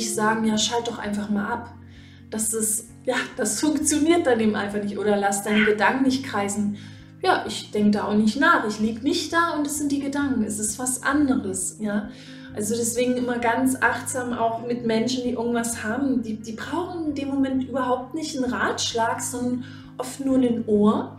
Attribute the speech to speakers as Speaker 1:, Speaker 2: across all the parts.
Speaker 1: nicht sagen, ja, schalt doch einfach mal ab. Das ist, ja, das funktioniert dann eben einfach nicht. Oder lass deine Gedanken nicht kreisen. Ja, ich denke da auch nicht nach. Ich liege nicht da und es sind die Gedanken. Es ist was anderes, ja. Also deswegen immer ganz achtsam auch mit Menschen, die irgendwas haben. Die, die brauchen in dem Moment überhaupt nicht einen Ratschlag, sondern oft nur ein Ohr.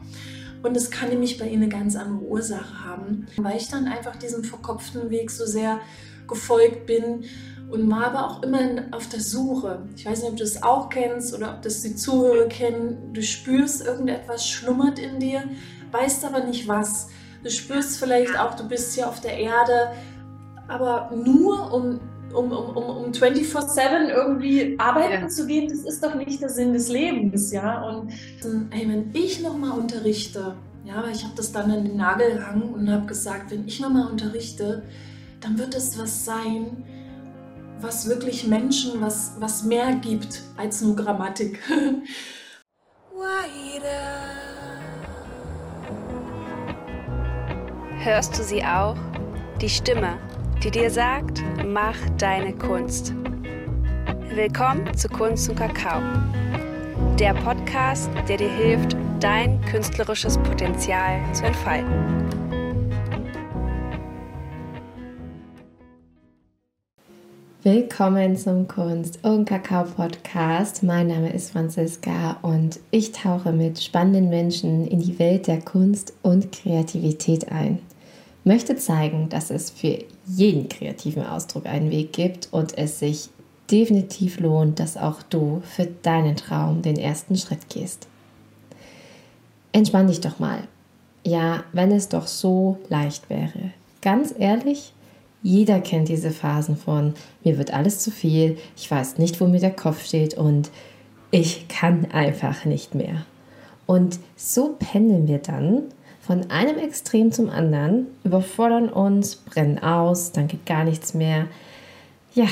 Speaker 1: Und es kann nämlich bei ihnen eine ganz andere Ursache haben. Weil ich dann einfach diesem verkopften Weg so sehr gefolgt bin und war aber auch immer auf der Suche. Ich weiß nicht, ob du das auch kennst oder ob das die Zuhörer kennen. Du spürst, irgendetwas schlummert in dir, weißt aber nicht was. Du spürst vielleicht auch, du bist hier auf der Erde, aber nur um um, um, um, um 24-7 irgendwie arbeiten ja. zu gehen, das ist doch nicht der Sinn des Lebens, ja. Und hey, wenn ich nochmal unterrichte, ja, weil ich habe das dann an den Nagel gehangen und habe gesagt, wenn ich nochmal unterrichte, dann wird es was sein, was wirklich Menschen was, was mehr gibt als nur Grammatik.
Speaker 2: Hörst du sie auch? Die Stimme, die dir sagt, mach deine Kunst. Willkommen zu Kunst und Kakao. Der Podcast, der dir hilft, dein künstlerisches Potenzial zu entfalten.
Speaker 3: Willkommen zum Kunst und Kakao Podcast. Mein Name ist Franziska und ich tauche mit spannenden Menschen in die Welt der Kunst und Kreativität ein. Möchte zeigen, dass es für jeden kreativen Ausdruck einen Weg gibt und es sich definitiv lohnt, dass auch du für deinen Traum den ersten Schritt gehst. Entspann dich doch mal. Ja, wenn es doch so leicht wäre. Ganz ehrlich, jeder kennt diese Phasen von mir wird alles zu viel, ich weiß nicht, wo mir der Kopf steht und ich kann einfach nicht mehr. Und so pendeln wir dann von einem Extrem zum anderen, überfordern uns, brennen aus, dann geht gar nichts mehr. Ja,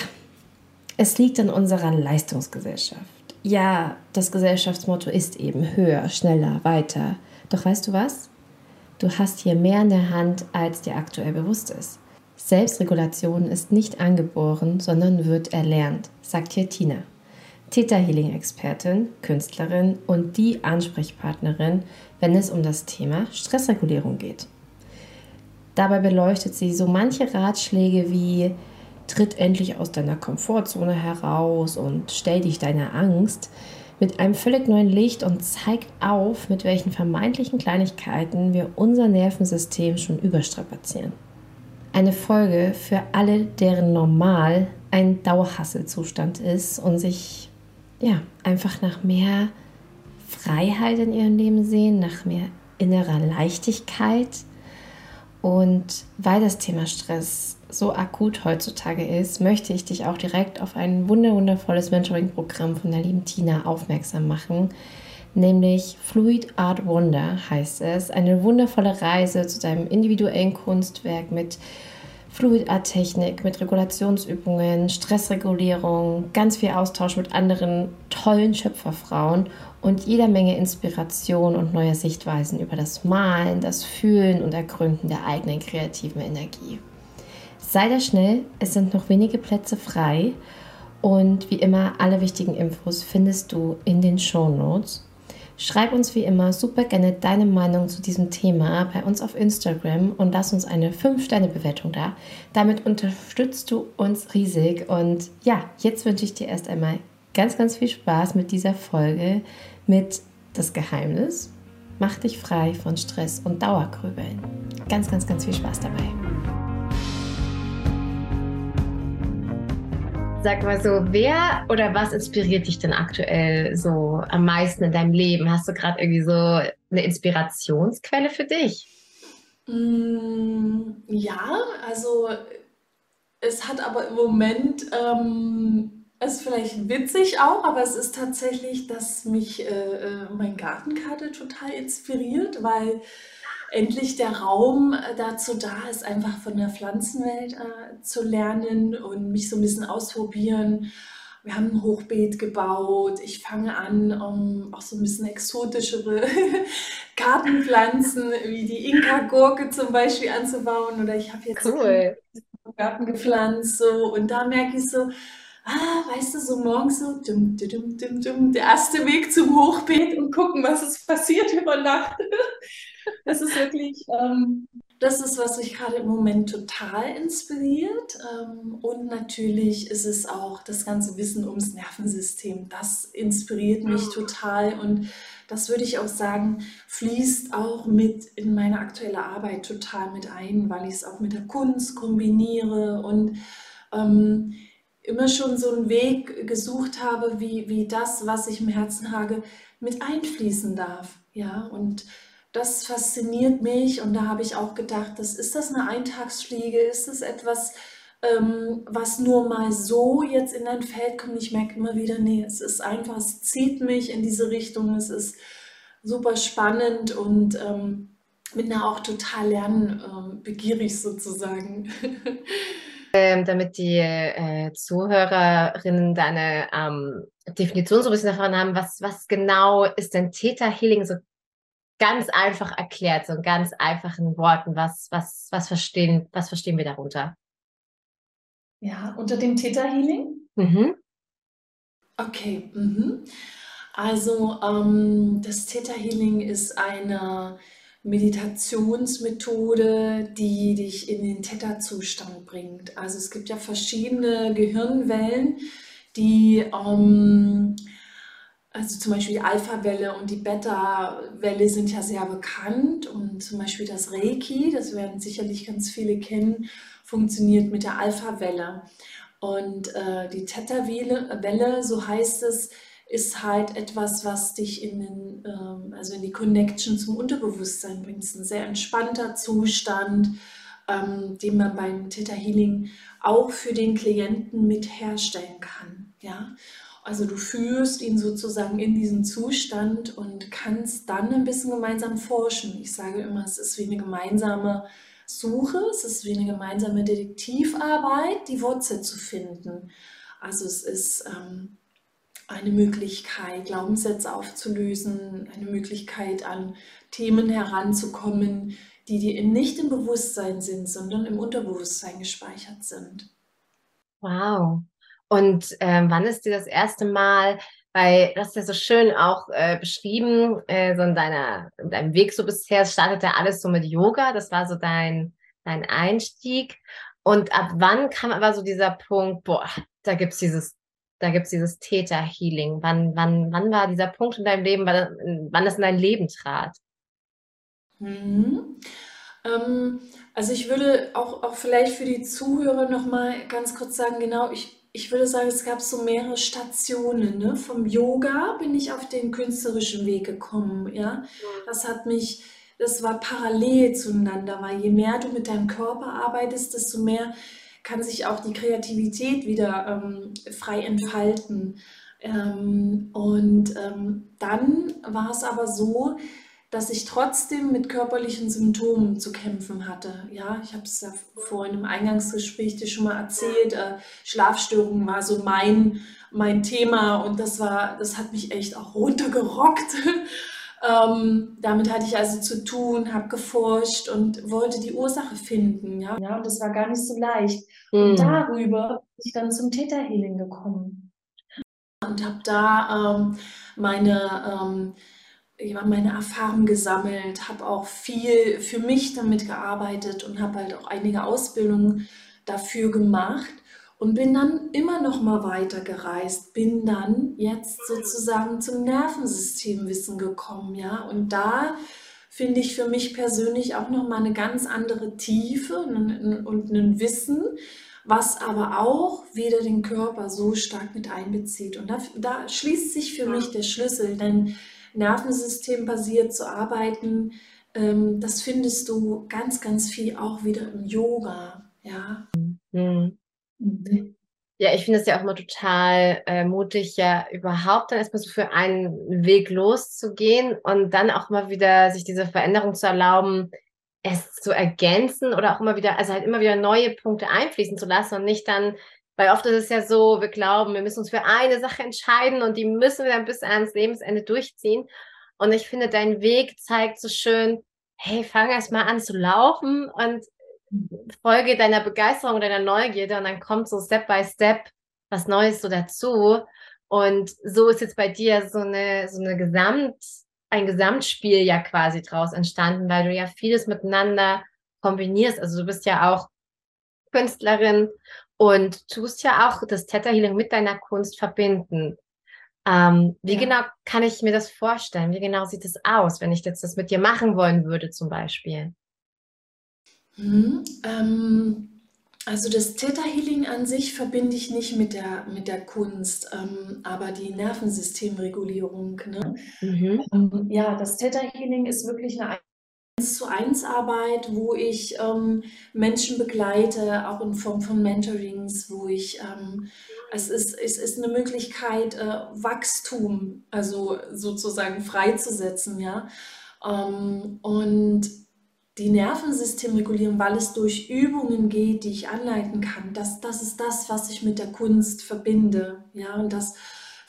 Speaker 3: es liegt an unserer Leistungsgesellschaft. Ja, das Gesellschaftsmotto ist eben höher, schneller, weiter. Doch weißt du was? Du hast hier mehr in der Hand, als dir aktuell bewusst ist. Selbstregulation ist nicht angeboren, sondern wird erlernt, sagt hier Tina. Theta Healing Expertin, Künstlerin und die Ansprechpartnerin, wenn es um das Thema Stressregulierung geht. Dabei beleuchtet sie so manche Ratschläge wie tritt endlich aus deiner Komfortzone heraus und stell dich deiner Angst mit einem völlig neuen Licht und zeigt auf, mit welchen vermeintlichen Kleinigkeiten wir unser Nervensystem schon überstrapazieren. Eine Folge für alle, deren normal ein Dauerhasselzustand ist und sich ja einfach nach mehr Freiheit in ihrem Leben sehen, nach mehr innerer Leichtigkeit. Und weil das Thema Stress so akut heutzutage ist, möchte ich dich auch direkt auf ein wunderwundervolles Mentoring-Programm von der lieben Tina aufmerksam machen, nämlich Fluid Art Wonder heißt es. Eine wundervolle Reise zu deinem individuellen Kunstwerk mit Fluid Art Technik, mit Regulationsübungen, Stressregulierung, ganz viel Austausch mit anderen tollen Schöpferfrauen und jeder Menge Inspiration und neue Sichtweisen über das Malen, das Fühlen und Ergründen der eigenen kreativen Energie. Sei da schnell, es sind noch wenige Plätze frei und wie immer alle wichtigen Infos findest du in den Show Notes. Schreib uns wie immer super gerne deine Meinung zu diesem Thema bei uns auf Instagram und lass uns eine 5-Sterne-Bewertung da. Damit unterstützt du uns riesig. Und ja, jetzt wünsche ich dir erst einmal ganz, ganz viel Spaß mit dieser Folge mit Das Geheimnis. Mach dich frei von Stress und Dauergrübeln. Ganz, ganz, ganz viel Spaß dabei. Sag mal so, wer oder was inspiriert dich denn aktuell so am meisten in deinem Leben? Hast du gerade irgendwie so eine Inspirationsquelle für dich?
Speaker 1: Mm, ja, also es hat aber im Moment, ähm, es ist vielleicht witzig auch, aber es ist tatsächlich, dass mich äh, äh mein Gartenkarte total inspiriert, weil endlich der Raum äh, dazu da ist, einfach von der Pflanzenwelt äh, zu lernen und mich so ein bisschen ausprobieren. Wir haben ein Hochbeet gebaut. Ich fange an, um auch so ein bisschen exotischere Gartenpflanzen wie die Inka-Gurke zum Beispiel anzubauen. Oder ich habe jetzt cool. einen Garten gepflanzt. So. Und da merke ich so, ah, weißt du, so morgens so, dum, dum, dum, dum, der erste Weg zum Hochbeet und gucken, was ist passiert über Nacht. Das ist wirklich, ähm, das ist, was mich gerade im Moment total inspiriert. Ähm, und natürlich ist es auch das ganze Wissen ums Nervensystem. Das inspiriert mich total und das würde ich auch sagen, fließt auch mit in meine aktuelle Arbeit total mit ein, weil ich es auch mit der Kunst kombiniere und ähm, immer schon so einen Weg gesucht habe, wie, wie das, was ich im Herzen habe, mit einfließen darf. Ja, und das fasziniert mich und da habe ich auch gedacht, das, ist das eine Eintagsfliege? Ist das etwas, ähm, was nur mal so jetzt in dein Feld kommt? Ich merke immer wieder, nee, es ist einfach, es zieht mich in diese Richtung, es ist super spannend und ähm, bin da auch total lernbegierig ähm, sozusagen.
Speaker 3: Ähm, damit die äh, Zuhörerinnen deine ähm, Definition so ein bisschen davon haben, was, was genau ist denn Theta Healing so ganz einfach erklärt, so in ganz einfachen Worten, was, was, was, verstehen, was verstehen wir darunter?
Speaker 1: Ja, unter dem Theta Healing? Mhm. Okay. Mhm. Also ähm, das Theta Healing ist eine Meditationsmethode, die dich in den Theta-Zustand bringt. Also es gibt ja verschiedene Gehirnwellen, die ähm, also zum Beispiel die Alpha-Welle und die Beta-Welle sind ja sehr bekannt und zum Beispiel das Reiki, das werden sicherlich ganz viele kennen, funktioniert mit der Alpha-Welle. Und äh, die Theta-Welle, so heißt es, ist halt etwas, was dich in, den, ähm, also in die Connection zum Unterbewusstsein bringt. Es ist ein sehr entspannter Zustand, ähm, den man beim Theta Healing auch für den Klienten mit herstellen kann. Ja? Also du führst ihn sozusagen in diesen Zustand und kannst dann ein bisschen gemeinsam forschen. Ich sage immer, es ist wie eine gemeinsame Suche, es ist wie eine gemeinsame Detektivarbeit, die Wurzel zu finden. Also es ist ähm, eine Möglichkeit, Glaubenssätze aufzulösen, eine Möglichkeit, an Themen heranzukommen, die dir nicht im Bewusstsein sind, sondern im Unterbewusstsein gespeichert sind.
Speaker 3: Wow, und ähm, wann ist dir das erste Mal, weil du hast ja so schön auch äh, beschrieben, äh, so in, deiner, in deinem Weg so bisher, es startete alles so mit Yoga, das war so dein, dein Einstieg. Und ab wann kam aber so dieser Punkt, boah, da gibt es dieses, da gibt's dieses Täter-Healing. Wann, wann, wann war dieser Punkt in deinem Leben, wann, wann das in dein Leben trat?
Speaker 1: Mhm. Ähm, also ich würde auch, auch vielleicht für die Zuhörer nochmal ganz kurz sagen, genau, ich ich würde sagen, es gab so mehrere Stationen. Ne? Vom Yoga bin ich auf den künstlerischen Weg gekommen. Ja? Das hat mich, das war parallel zueinander, weil je mehr du mit deinem Körper arbeitest, desto mehr kann sich auch die Kreativität wieder ähm, frei entfalten. Ähm, und ähm, dann war es aber so, dass ich trotzdem mit körperlichen Symptomen zu kämpfen hatte. Ja, ich habe es ja vorhin im Eingangsgespräch dir schon mal erzählt. Äh, Schlafstörungen war so mein, mein Thema und das war, das hat mich echt auch runtergerockt. ähm, damit hatte ich also zu tun, habe geforscht und wollte die Ursache finden. Ja, ja und das war gar nicht so leicht. Mhm. Und hm. darüber bin ich dann zum Täterhealing gekommen und habe da ähm, meine ähm, ich habe meine Erfahrungen gesammelt, habe auch viel für mich damit gearbeitet und habe halt auch einige Ausbildungen dafür gemacht und bin dann immer noch mal weiter gereist, bin dann jetzt sozusagen zum Nervensystemwissen gekommen, ja, und da finde ich für mich persönlich auch noch mal eine ganz andere Tiefe und, und ein Wissen, was aber auch wieder den Körper so stark mit einbezieht. Und da, da schließt sich für mich der Schlüssel, denn Nervensystem basiert zu arbeiten, ähm, das findest du ganz, ganz viel auch wieder im Yoga. Ja. Mhm.
Speaker 3: Ja, ich finde es ja auch immer total äh, mutig, ja überhaupt dann erstmal so für einen Weg loszugehen und dann auch mal wieder sich diese Veränderung zu erlauben, es zu ergänzen oder auch immer wieder, also halt immer wieder neue Punkte einfließen zu lassen und nicht dann weil oft ist es ja so, wir glauben, wir müssen uns für eine Sache entscheiden und die müssen wir dann bis ans Lebensende durchziehen. Und ich finde, dein Weg zeigt so schön, hey, fang erst mal an zu laufen und folge deiner Begeisterung, deiner Neugierde und dann kommt so Step by Step was Neues so dazu. Und so ist jetzt bei dir so eine, so eine Gesamt, ein Gesamtspiel ja quasi draus entstanden, weil du ja vieles miteinander kombinierst. Also du bist ja auch Künstlerin und tust ja auch das Theta Healing mit deiner Kunst verbinden. Ähm, wie ja. genau kann ich mir das vorstellen? Wie genau sieht es aus, wenn ich jetzt das mit dir machen wollen würde, zum Beispiel?
Speaker 1: Hm, ähm, also das Theta Healing an sich verbinde ich nicht mit der, mit der Kunst, ähm, aber die Nervensystemregulierung. Ne? Mhm. Ähm, ja, das Theta Healing ist wirklich eine 1 zu 1 Arbeit, wo ich ähm, Menschen begleite, auch in Form von Mentorings, wo ich, ähm, es, ist, es ist eine Möglichkeit, äh, Wachstum, also sozusagen freizusetzen, ja. Ähm, und die Nervensystem regulieren, weil es durch Übungen geht, die ich anleiten kann. Das, das ist das, was ich mit der Kunst verbinde, ja. Und das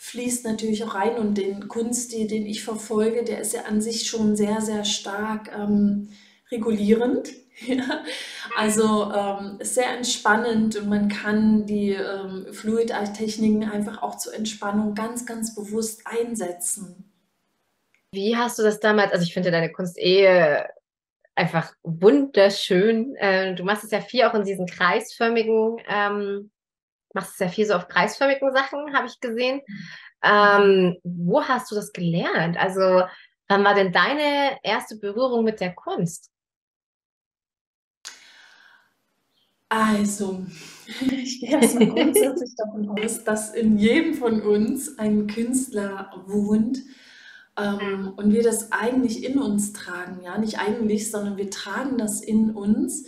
Speaker 1: fließt natürlich auch rein und den Kunststil, den ich verfolge, der ist ja an sich schon sehr, sehr stark ähm, regulierend. Also ähm, sehr entspannend und man kann die ähm, Fluid-Techniken einfach auch zur Entspannung ganz, ganz bewusst einsetzen.
Speaker 3: Wie hast du das damals, also ich finde deine Kunst eh einfach wunderschön. Äh, du machst es ja viel auch in diesen kreisförmigen ähm, machst sehr viel so auf kreisförmigen Sachen, habe ich gesehen. Ähm, wo hast du das gelernt? Also, wann war denn deine erste Berührung mit der Kunst?
Speaker 1: Also, ich gehe erstmal grundsätzlich davon aus, dass in jedem von uns ein Künstler wohnt ähm, und wir das eigentlich in uns tragen. Ja, nicht eigentlich, sondern wir tragen das in uns.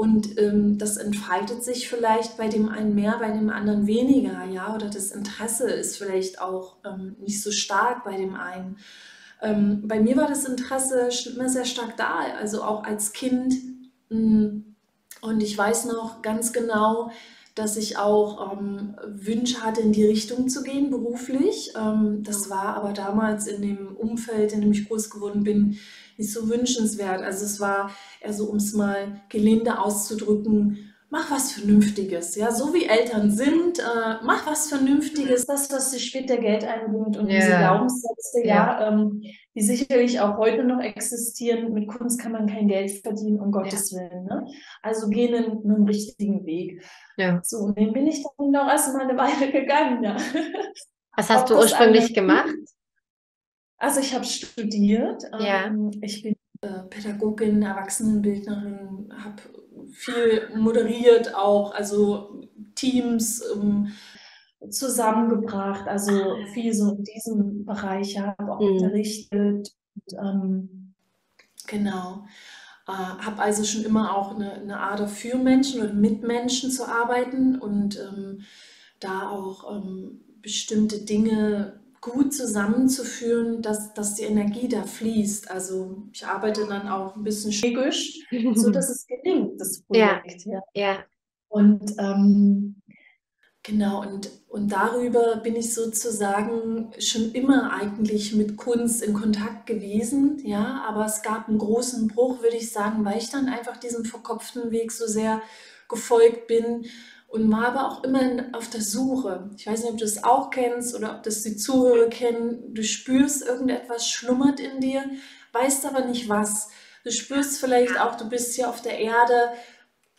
Speaker 1: Und ähm, das entfaltet sich vielleicht bei dem einen mehr, bei dem anderen weniger, ja, oder das Interesse ist vielleicht auch ähm, nicht so stark bei dem einen. Ähm, bei mir war das Interesse immer sehr stark da, also auch als Kind. Mm, und ich weiß noch ganz genau, dass ich auch ähm, Wünsche hatte, in die Richtung zu gehen, beruflich. Ähm, das war aber damals in dem Umfeld, in dem ich groß geworden bin, nicht so wünschenswert. Also es war eher so, um es mal gelinde auszudrücken, mach was Vernünftiges. Ja, so wie Eltern sind, äh, mach was Vernünftiges, das, was dir später Geld einbringt und yeah. diese Glaubenssätze, ja, ja ähm, die sicherlich auch heute noch existieren. Mit Kunst kann man kein Geld verdienen, um Gottes ja. Willen. Ne? Also gehen einen, einen richtigen Weg. Ja. So, und den bin ich dann noch erstmal eine Weile gegangen. Ja.
Speaker 3: Was hast Ob du ursprünglich gemacht?
Speaker 1: Also ich habe studiert. Ja. Ähm, ich bin äh, Pädagogin, Erwachsenenbildnerin, habe viel moderiert auch, also Teams ähm, zusammengebracht, also ah. viel so in diesem Bereich, habe auch mhm. unterrichtet. Und, ähm, genau. Äh, habe also schon immer auch eine, eine Ader für Menschen oder mit Menschen zu arbeiten und ähm, da auch ähm, bestimmte Dinge gut zusammenzuführen, dass, dass die Energie da fließt. Also ich arbeite dann auch ein bisschen schickisch, so dass es gelingt, das Projekt. Ja. ja. ja. Und ähm, genau, und, und darüber bin ich sozusagen schon immer eigentlich mit Kunst in Kontakt gewesen, ja, aber es gab einen großen Bruch, würde ich sagen, weil ich dann einfach diesem verkopften Weg so sehr gefolgt bin und war aber auch immer auf der Suche. Ich weiß nicht, ob du das auch kennst oder ob das die Zuhörer kennen. Du spürst, irgendetwas schlummert in dir, weißt aber nicht was. Du spürst vielleicht auch, du bist hier auf der Erde,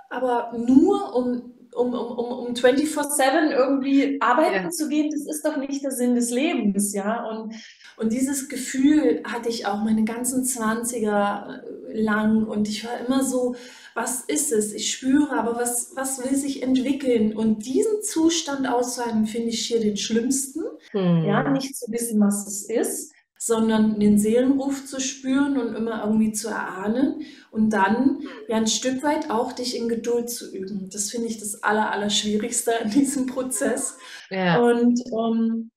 Speaker 1: aber nur um, um, um, um 24-7 irgendwie arbeiten ja. zu gehen, das ist doch nicht der Sinn des Lebens, ja. Und, und dieses Gefühl hatte ich auch meine ganzen 20er lang und ich war immer so, was ist es? Ich spüre, aber was, was will sich entwickeln? Und diesen Zustand auszuhalten, finde ich hier den schlimmsten. Hm. Ja, nicht zu wissen, was es ist, sondern den Seelenruf zu spüren und immer irgendwie zu erahnen und dann ja ein Stück weit auch dich in Geduld zu üben. Das finde ich das Aller, Allerschwierigste an diesem Prozess. Ja. Und um,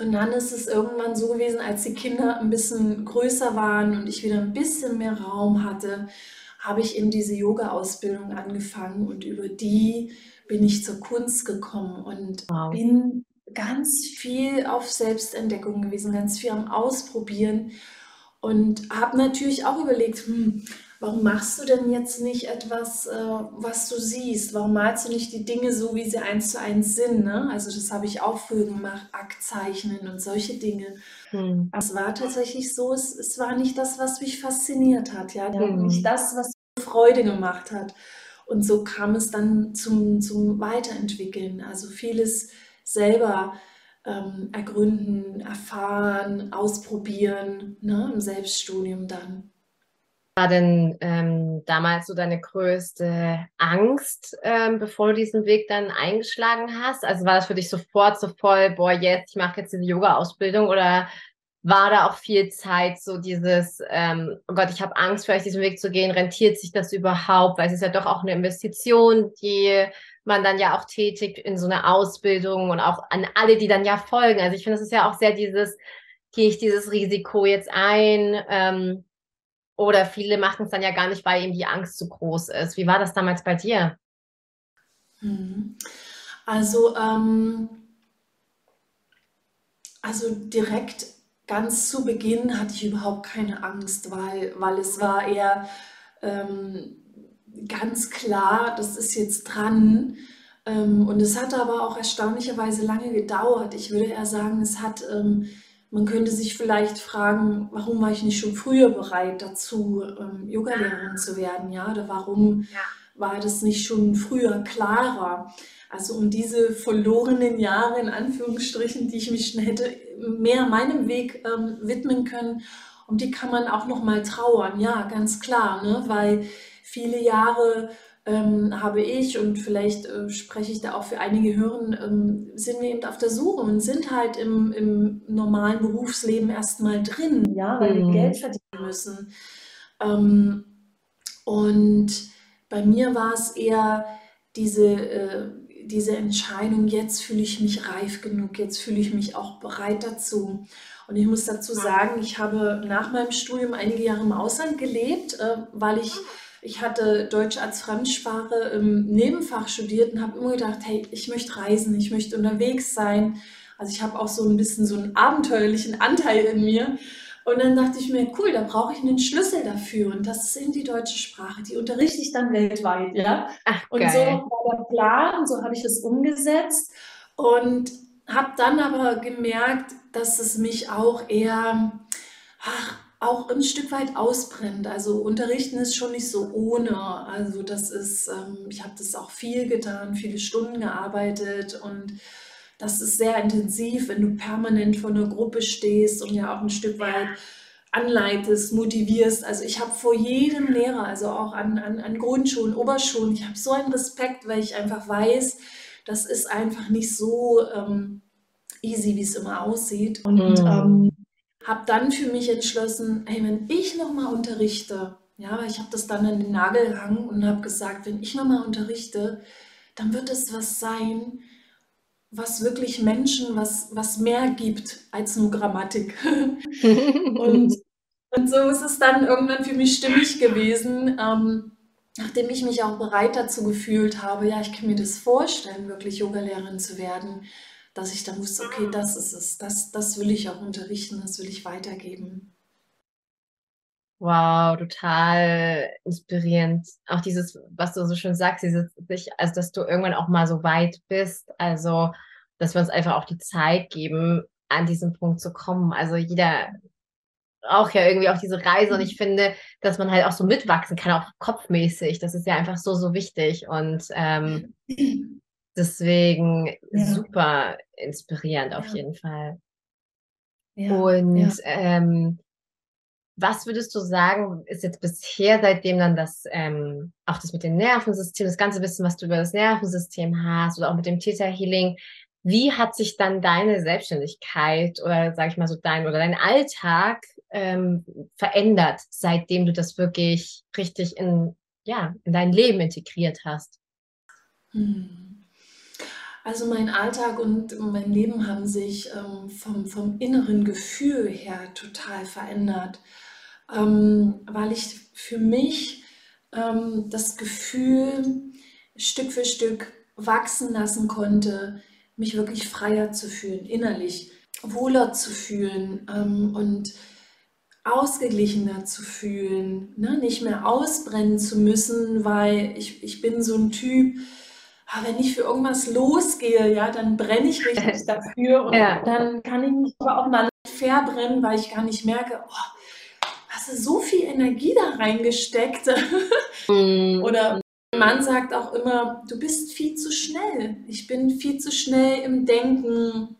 Speaker 1: und dann ist es irgendwann so gewesen, als die Kinder ein bisschen größer waren und ich wieder ein bisschen mehr Raum hatte, habe ich in diese Yoga-Ausbildung angefangen und über die bin ich zur Kunst gekommen und wow. bin ganz viel auf Selbstentdeckung gewesen, ganz viel am Ausprobieren und habe natürlich auch überlegt, hm, warum machst du denn jetzt nicht etwas, äh, was du siehst? Warum malst du nicht die Dinge so, wie sie eins zu eins sind? Ne? Also das habe ich auch früher gemacht, Aktzeichnen und solche Dinge. Hm. Es war tatsächlich so, es, es war nicht das, was mich fasziniert hat, ja, hm. nicht das, was Freude gemacht hat. Und so kam es dann zum, zum Weiterentwickeln. Also vieles selber ähm, ergründen, erfahren, ausprobieren, ne, im Selbststudium dann
Speaker 3: war denn ähm, damals so deine größte Angst, ähm, bevor du diesen Weg dann eingeschlagen hast? Also war das für dich sofort so voll, boah, jetzt, ich mache jetzt diese Yoga-Ausbildung oder war da auch viel Zeit, so dieses, ähm, oh Gott, ich habe Angst, vielleicht diesen Weg zu gehen, rentiert sich das überhaupt? Weil es ist ja doch auch eine Investition, die man dann ja auch tätigt in so eine Ausbildung und auch an alle, die dann ja folgen. Also ich finde, es ist ja auch sehr dieses, gehe ich dieses Risiko jetzt ein? Ähm, oder viele machen es dann ja gar nicht, weil eben die Angst zu groß ist. Wie war das damals bei dir?
Speaker 1: Mhm. Also, ähm, also direkt ganz zu Beginn hatte ich überhaupt keine Angst, weil, weil es war eher ähm, ganz klar, das ist jetzt dran. Ähm, und es hat aber auch erstaunlicherweise lange gedauert. Ich würde eher sagen, es hat ähm, man könnte sich vielleicht fragen, warum war ich nicht schon früher bereit dazu, ähm, Yogalehrerin zu werden, ja? Oder warum ja. war das nicht schon früher klarer? Also um diese verlorenen Jahre in Anführungsstrichen, die ich mich schon hätte mehr meinem Weg ähm, widmen können, um die kann man auch noch mal trauern, ja, ganz klar, ne? Weil viele Jahre ähm, habe ich und vielleicht äh, spreche ich da auch für einige Hören, ähm, sind wir eben auf der Suche und sind halt im, im normalen Berufsleben erstmal drin, ja, weil mhm. wir Geld verdienen müssen. Ähm, und bei mir war es eher diese, äh, diese Entscheidung, jetzt fühle ich mich reif genug, jetzt fühle ich mich auch bereit dazu. Und ich muss dazu sagen, ich habe nach meinem Studium einige Jahre im Ausland gelebt, äh, weil ich ich hatte Deutsch als Fremdsprache im Nebenfach studiert und habe immer gedacht, hey, ich möchte reisen, ich möchte unterwegs sein. Also ich habe auch so ein bisschen so einen abenteuerlichen Anteil in mir. Und dann dachte ich mir, cool, da brauche ich einen Schlüssel dafür. Und das ist eben die deutsche Sprache. Die unterrichte ich dann weltweit, ja. Ach, und so war der Plan, so habe ich es umgesetzt. Und habe dann aber gemerkt, dass es mich auch eher, ach, auch ein Stück weit ausbrennt. Also unterrichten ist schon nicht so ohne. Also das ist, ähm, ich habe das auch viel getan, viele Stunden gearbeitet und das ist sehr intensiv, wenn du permanent vor einer Gruppe stehst und ja auch ein Stück weit anleitest, motivierst. Also ich habe vor jedem Lehrer, also auch an, an, an Grundschulen, Oberschulen, ich habe so einen Respekt, weil ich einfach weiß, das ist einfach nicht so ähm, easy, wie es immer aussieht. Und mhm. ähm, habe dann für mich entschlossen, hey, wenn ich nochmal unterrichte, ja, weil ich habe das dann an den Nagel gehangen und habe gesagt, wenn ich nochmal unterrichte, dann wird es was sein, was wirklich Menschen was, was mehr gibt als nur Grammatik. und, und so ist es dann irgendwann für mich stimmig gewesen, ähm, nachdem ich mich auch bereit dazu gefühlt habe, ja, ich kann mir das vorstellen, wirklich Yogalehrerin zu werden dass ich dann wusste, okay, das ist es, das, das will ich auch unterrichten, das will ich weitergeben.
Speaker 3: Wow, total inspirierend. Auch dieses, was du so schön sagst, dieses, also dass du irgendwann auch mal so weit bist, also dass wir uns einfach auch die Zeit geben, an diesen Punkt zu kommen. Also jeder braucht ja irgendwie auch diese Reise und ich finde, dass man halt auch so mitwachsen kann, auch kopfmäßig. Das ist ja einfach so, so wichtig und ähm, Deswegen ja. super inspirierend auf ja. jeden Fall. Ja. Und ähm, was würdest du sagen, ist jetzt bisher, seitdem dann das, ähm, auch das mit dem Nervensystem, das ganze Wissen, was du über das Nervensystem hast oder auch mit dem Theta Healing, wie hat sich dann deine Selbstständigkeit oder sag ich mal so dein oder dein Alltag ähm, verändert, seitdem du das wirklich richtig in, ja, in dein Leben integriert hast?
Speaker 1: Hm. Also mein Alltag und mein Leben haben sich ähm, vom, vom inneren Gefühl her total verändert, ähm, weil ich für mich ähm, das Gefühl Stück für Stück wachsen lassen konnte, mich wirklich freier zu fühlen, innerlich wohler zu fühlen ähm, und ausgeglichener zu fühlen, ne? nicht mehr ausbrennen zu müssen, weil ich, ich bin so ein Typ, ah, wenn ich für irgendwas losgehe, ja, dann brenne ich richtig dafür und ja. dann kann ich mich aber auch mal verbrennen, weil ich gar nicht merke, oh, hast du so viel Energie da reingesteckt? Mhm. Oder Mann sagt auch immer, du bist viel zu schnell. Ich bin viel zu schnell im Denken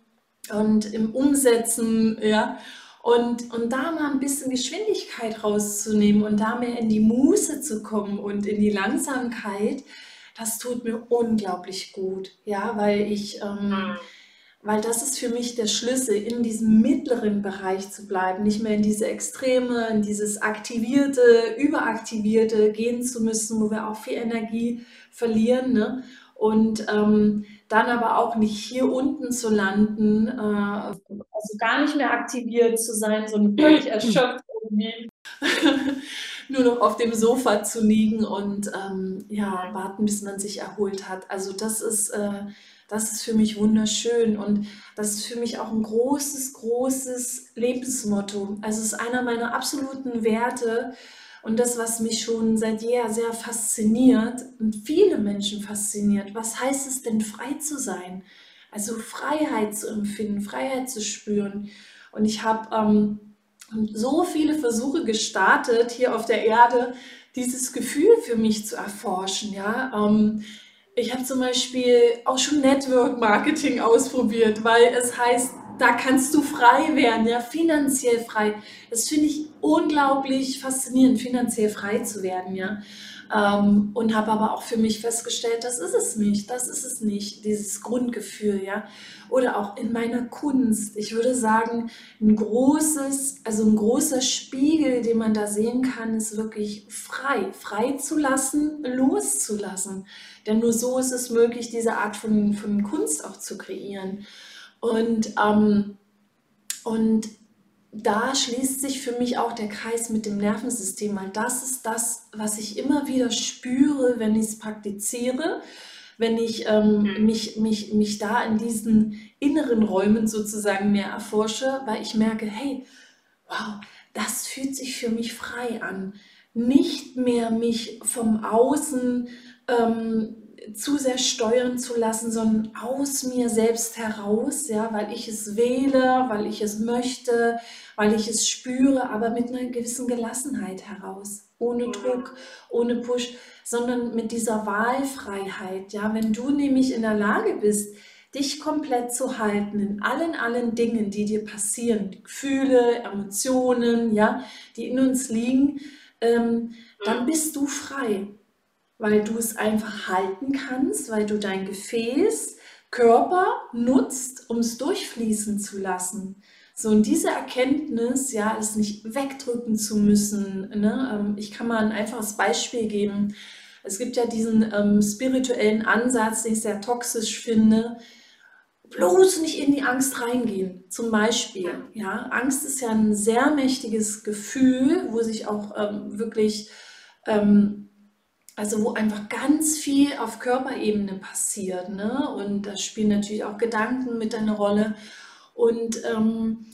Speaker 1: und im Umsetzen, ja. Und, und da mal ein bisschen Geschwindigkeit rauszunehmen und da mehr in die Muße zu kommen und in die Langsamkeit, das tut mir unglaublich gut, ja, weil ich, ähm, mhm. weil das ist für mich der Schlüssel, in diesem mittleren Bereich zu bleiben, nicht mehr in diese Extreme, in dieses aktivierte, überaktivierte gehen zu müssen, wo wir auch viel Energie verlieren, ne? Und ähm, dann aber auch nicht hier unten zu landen, äh, also gar nicht mehr aktiviert zu sein, sondern völlig erschöpft irgendwie. nur noch auf dem Sofa zu liegen und ähm, ja, warten, bis man sich erholt hat. Also das ist, äh, das ist für mich wunderschön und das ist für mich auch ein großes, großes Lebensmotto. Also es ist einer meiner absoluten Werte und das, was mich schon seit jeher sehr fasziniert und viele Menschen fasziniert. Was heißt es denn, frei zu sein? Also Freiheit zu empfinden, Freiheit zu spüren. Und ich habe ähm, so viele Versuche gestartet, hier auf der Erde dieses Gefühl für mich zu erforschen. Ja? Ähm, ich habe zum Beispiel auch schon Network Marketing ausprobiert, weil es heißt, da kannst du frei werden, ja, finanziell frei. Das finde ich unglaublich faszinierend, finanziell frei zu werden, ja. Ähm, und habe aber auch für mich festgestellt, das ist es nicht, das ist es nicht, dieses Grundgefühl, ja. Oder auch in meiner Kunst. Ich würde sagen, ein großes, also ein großer Spiegel, den man da sehen kann, ist wirklich frei, frei zu lassen, loszulassen. Denn nur so ist es möglich, diese Art von, von Kunst auch zu kreieren. Und, ähm, und da schließt sich für mich auch der Kreis mit dem Nervensystem, weil das ist das, was ich immer wieder spüre, wenn ich es praktiziere, wenn ich ähm, mhm. mich, mich, mich da in diesen inneren Räumen sozusagen mehr erforsche, weil ich merke, hey, wow, das fühlt sich für mich frei an. Nicht mehr mich vom Außen ähm, zu sehr steuern zu lassen, sondern aus mir selbst heraus, ja, weil ich es wähle, weil ich es möchte, weil ich es spüre, aber mit einer gewissen Gelassenheit heraus, ohne Druck, ohne Push, sondern mit dieser Wahlfreiheit, ja, wenn du nämlich in der Lage bist, dich komplett zu halten in allen, allen Dingen, die dir passieren, Gefühle, Emotionen, ja, die in uns liegen, ähm, dann bist du frei weil du es einfach halten kannst, weil du dein Gefäß, Körper nutzt, um es durchfließen zu lassen. So, und diese Erkenntnis, ja, es nicht wegdrücken zu müssen. Ne? Ähm, ich kann mal ein einfaches Beispiel geben. Es gibt ja diesen ähm, spirituellen Ansatz, den ich sehr toxisch finde. Bloß nicht in die Angst reingehen, zum Beispiel. Ja, Angst ist ja ein sehr mächtiges Gefühl, wo sich auch ähm, wirklich ähm, also wo einfach ganz viel auf Körperebene passiert. Ne? Und da spielen natürlich auch Gedanken mit eine Rolle. Und, ähm,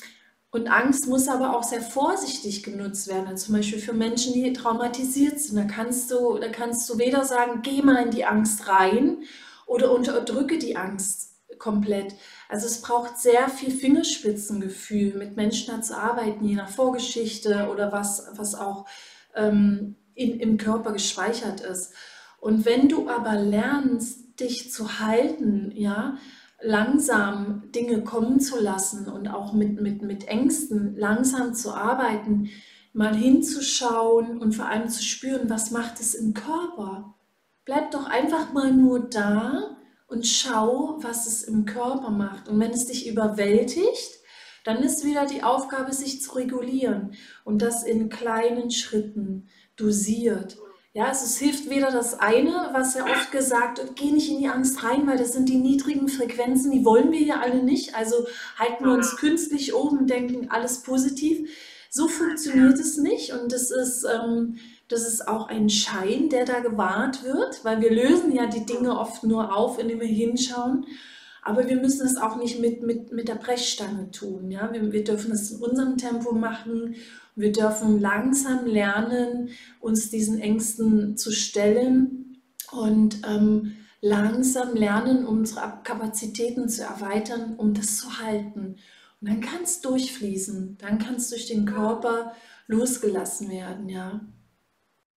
Speaker 1: und Angst muss aber auch sehr vorsichtig genutzt werden. Also zum Beispiel für Menschen, die traumatisiert sind. Da kannst du, da kannst du weder sagen, geh mal in die Angst rein oder unterdrücke die Angst komplett. Also es braucht sehr viel Fingerspitzengefühl, mit Menschen da zu arbeiten, je nach Vorgeschichte oder was, was auch ähm, in, im Körper gespeichert ist. Und wenn du aber lernst, dich zu halten, ja, langsam Dinge kommen zu lassen und auch mit, mit, mit Ängsten langsam zu arbeiten, mal hinzuschauen und vor allem zu spüren, was macht es im Körper. Bleib doch einfach mal nur da und schau, was es im Körper macht. Und wenn es dich überwältigt, dann ist wieder die Aufgabe, sich zu regulieren und das in kleinen Schritten dosiert. Ja, also es hilft weder das eine, was ja oft gesagt wird, geh nicht in die Angst rein, weil das sind die niedrigen Frequenzen, die wollen wir ja alle nicht. Also halten wir uns künstlich oben denken, alles positiv. So funktioniert es nicht und das ist, ähm, das ist auch ein Schein, der da gewahrt wird, weil wir lösen ja die Dinge oft nur auf, indem wir hinschauen. Aber wir müssen es auch nicht mit, mit, mit der Brechstange tun. Ja? Wir, wir dürfen es in unserem Tempo machen. Wir dürfen langsam lernen, uns diesen Ängsten zu stellen und ähm, langsam lernen, unsere Kapazitäten zu erweitern, um das zu halten. Und dann kann es durchfließen, dann kann es durch den Körper losgelassen werden, ja.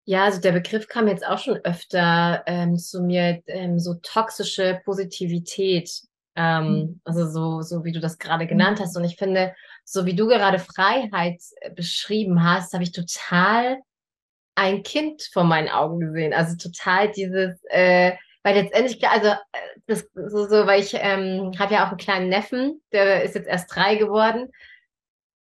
Speaker 3: Ja, also der Begriff kam jetzt auch schon öfter ähm, zu mir, ähm, so toxische Positivität. Ähm, mhm. also so, so wie du das gerade genannt hast. Und ich finde, so wie du gerade Freiheit beschrieben hast, habe ich total ein Kind vor meinen Augen gesehen. Also total dieses, äh, weil letztendlich, also äh, das so, so weil ich ähm, habe ja auch einen kleinen Neffen, der ist jetzt erst drei geworden.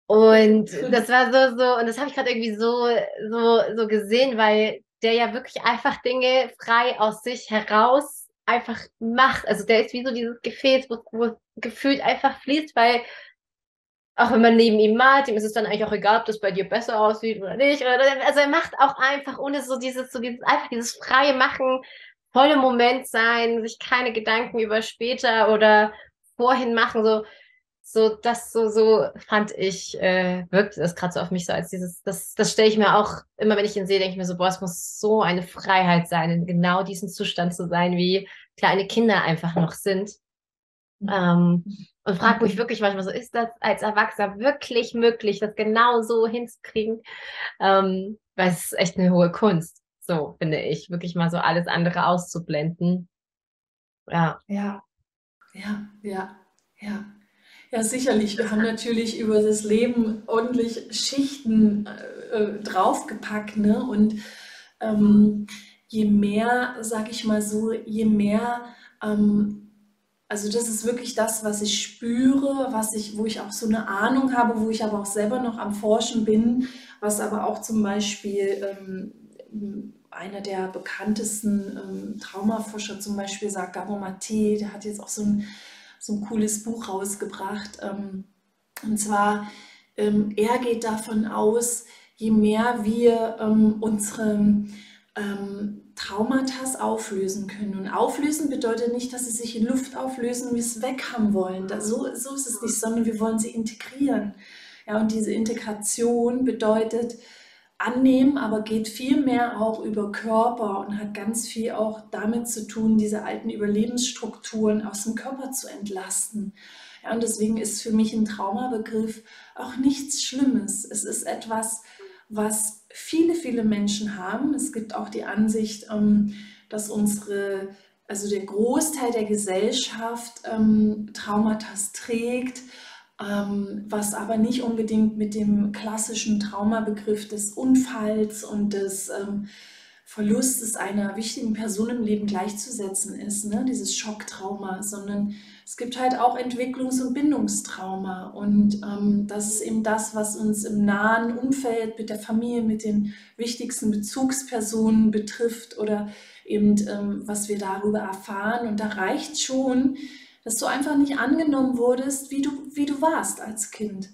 Speaker 3: Und das war so, so, und das habe ich gerade irgendwie so, so, so gesehen, weil der ja wirklich einfach Dinge frei aus sich heraus einfach macht. Also der ist wie so dieses Gefäß, wo, wo gefühlt einfach fließt, weil auch wenn man neben ihm malt, ihm ist es dann eigentlich auch egal, ob das bei dir besser aussieht oder nicht. Also er macht auch einfach ohne so dieses, so dieses, einfach dieses freie Machen, volle Moment sein, sich keine Gedanken über später oder vorhin machen, so, so, das so, so fand ich, äh, wirkte das gerade so auf mich so als dieses, das, das stelle ich mir auch, immer wenn ich ihn sehe, denke ich mir so, boah, es muss so eine Freiheit sein, in genau diesem Zustand zu sein, wie kleine Kinder einfach noch sind. Ähm, und frage mich wirklich manchmal so, ist das als Erwachsener wirklich möglich, das genau so hinzukriegen? Ähm, weil es ist echt eine hohe Kunst. So, finde ich, wirklich mal so alles andere auszublenden.
Speaker 1: Ja. Ja, ja, ja, ja. Ja, sicherlich. Wir haben natürlich über das Leben ordentlich Schichten äh, äh draufgepackt. Ne? Und ähm, je mehr, sag ich mal so, je mehr, ähm, also das ist wirklich das, was ich spüre, was ich, wo ich auch so eine Ahnung habe, wo ich aber auch selber noch am Forschen bin, was aber auch zum Beispiel ähm, einer der bekanntesten ähm, Traumaforscher zum Beispiel sagt, Gabo Maté, der hat jetzt auch so ein, so ein cooles Buch rausgebracht. Ähm, und zwar, ähm, er geht davon aus, je mehr wir ähm, unsere Traumata auflösen können. Und auflösen bedeutet nicht, dass sie sich in Luft auflösen und wir es weg haben wollen. Da, so, so ist es nicht, sondern wir wollen sie integrieren. Ja, und diese Integration bedeutet, annehmen, aber geht viel mehr auch über Körper und hat ganz viel auch damit zu tun, diese alten Überlebensstrukturen aus dem Körper zu entlasten. Ja, und deswegen ist für mich ein Traumabegriff auch nichts Schlimmes. Es ist etwas, was viele, viele Menschen haben. Es gibt auch die Ansicht, ähm, dass unsere, also der Großteil der Gesellschaft ähm, Traumata trägt was aber nicht unbedingt mit dem klassischen Traumabegriff des Unfalls und des ähm, Verlustes einer wichtigen Person im Leben gleichzusetzen ist, ne? dieses Schocktrauma, sondern es gibt halt auch Entwicklungs- und Bindungstrauma. Und ähm, das ist eben das, was uns im nahen Umfeld mit der Familie, mit den wichtigsten Bezugspersonen betrifft oder eben ähm, was wir darüber erfahren. Und da reicht schon, dass du einfach nicht angenommen wurdest, wie du, wie du warst als Kind.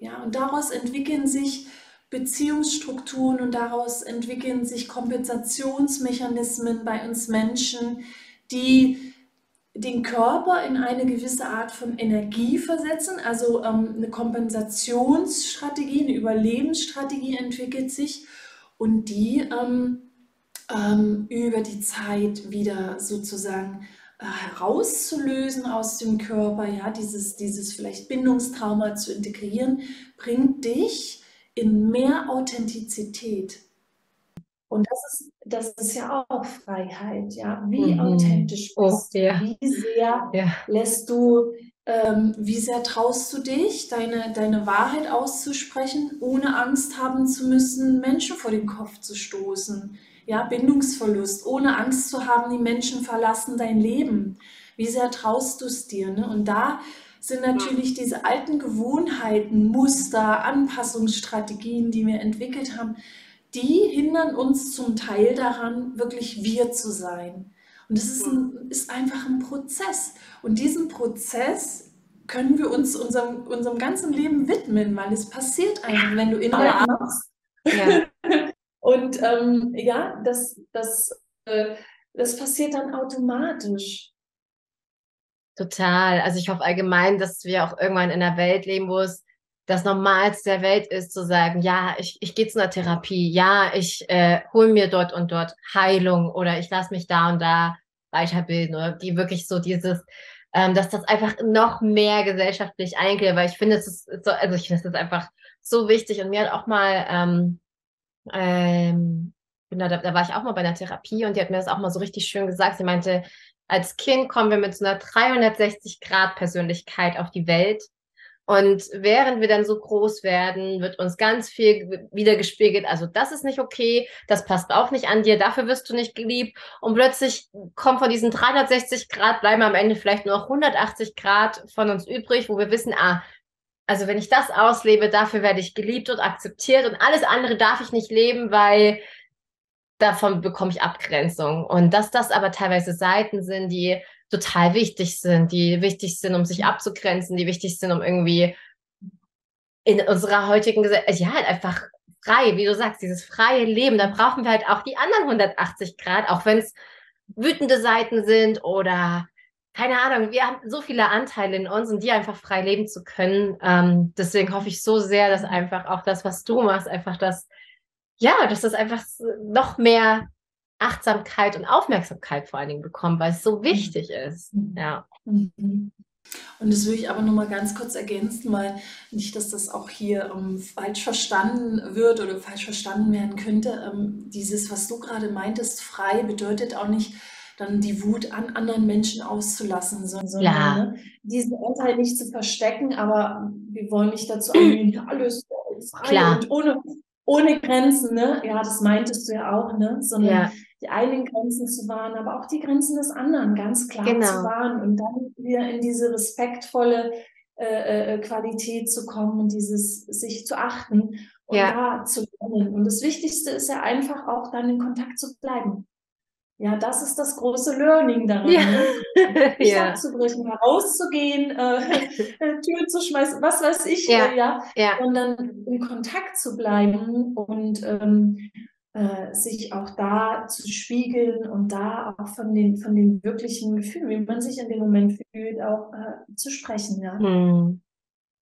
Speaker 1: Ja, und daraus entwickeln sich Beziehungsstrukturen und daraus entwickeln sich Kompensationsmechanismen bei uns Menschen, die den Körper in eine gewisse Art von Energie versetzen. Also ähm, eine Kompensationsstrategie, eine Überlebensstrategie entwickelt sich und die ähm, ähm, über die Zeit wieder sozusagen herauszulösen aus dem Körper, ja, dieses, dieses vielleicht Bindungstrauma zu integrieren, bringt dich in mehr Authentizität. Und das ist, das ist ja auch Freiheit, ja. Wie mhm. authentisch oh, bist du? Ja. Wie sehr ja. lässt du, ähm, wie sehr traust du dich, deine, deine Wahrheit auszusprechen, ohne Angst haben zu müssen, Menschen vor den Kopf zu stoßen? Ja, Bindungsverlust, ohne Angst zu haben, die Menschen verlassen dein Leben. Wie sehr traust du es dir? Ne? Und da sind natürlich diese alten Gewohnheiten, Muster, Anpassungsstrategien, die wir entwickelt haben, die hindern uns zum Teil daran, wirklich wir zu sein. Und das ist, ein, ist einfach ein Prozess. Und diesen Prozess können wir uns unserem, unserem ganzen Leben widmen, weil es passiert einfach, wenn du innere machst. Ja. Und ähm, ja, das, das, äh, das passiert dann automatisch.
Speaker 3: Total. Also ich hoffe allgemein, dass wir auch irgendwann in einer Welt leben, wo es das Normalste der Welt ist, zu sagen, ja, ich, ich gehe zu einer Therapie, ja, ich äh, hole mir dort und dort Heilung oder ich lasse mich da und da weiterbilden oder die wirklich so dieses, ähm, dass das einfach noch mehr gesellschaftlich eingeht, weil ich finde, es ist so, also ich finde es einfach so wichtig und mir hat auch mal, ähm, ähm, genau, da, da war ich auch mal bei einer Therapie und die hat mir das auch mal so richtig schön gesagt. Sie meinte, als Kind kommen wir mit so einer 360-Grad-Persönlichkeit auf die Welt. Und während wir dann so groß werden, wird uns ganz viel wieder gespiegelt. Also das ist nicht okay, das passt auch nicht an dir, dafür wirst du nicht geliebt. Und plötzlich kommen von diesen 360 Grad, bleiben am Ende vielleicht nur noch 180 Grad von uns übrig, wo wir wissen, ah, also wenn ich das auslebe, dafür werde ich geliebt und akzeptiert und alles andere darf ich nicht leben, weil davon bekomme ich Abgrenzung. Und dass das aber teilweise Seiten sind, die total wichtig sind, die wichtig sind, um sich abzugrenzen, die wichtig sind, um irgendwie in unserer heutigen Gesellschaft, ja, halt einfach frei, wie du sagst, dieses freie Leben, da brauchen wir halt auch die anderen 180 Grad, auch wenn es wütende Seiten sind oder keine Ahnung, wir haben so viele Anteile in uns und die einfach frei leben zu können. Ähm, deswegen hoffe ich so sehr, dass einfach auch das, was du machst, einfach das ja, dass das einfach noch mehr Achtsamkeit und Aufmerksamkeit vor allen Dingen bekommt, weil es so wichtig ist. Mhm. Ja.
Speaker 1: Mhm. Und das will ich aber nochmal ganz kurz ergänzen, weil nicht, dass das auch hier ähm, falsch verstanden wird oder falsch verstanden werden könnte. Ähm, dieses, was du gerade meintest, frei bedeutet auch nicht, dann die Wut an anderen Menschen auszulassen, sondern ja. ne, diesen Anteil nicht zu verstecken, aber wir wollen nicht dazu animieren, alles frei Klar. und ohne ohne Grenzen, ne? Ja, das meintest du ja auch, ne? Sondern ja. die eigenen Grenzen zu wahren, aber auch die Grenzen des anderen ganz klar genau. zu wahren und dann wieder in diese respektvolle äh, äh, Qualität zu kommen und dieses sich zu achten und ja. da zu lernen. Und das Wichtigste ist ja einfach auch dann in Kontakt zu bleiben. Ja, das ist das große Learning daran. Ja. Ne? ja. abzubrechen, herauszugehen, äh, Tür zu schmeißen, was weiß ich, ja. Äh, ja. ja. Und dann in Kontakt zu bleiben und ähm, äh, sich auch da zu spiegeln und da auch von den, von den wirklichen Gefühlen, wie man sich in dem Moment fühlt, auch äh, zu sprechen. Ja. Hm.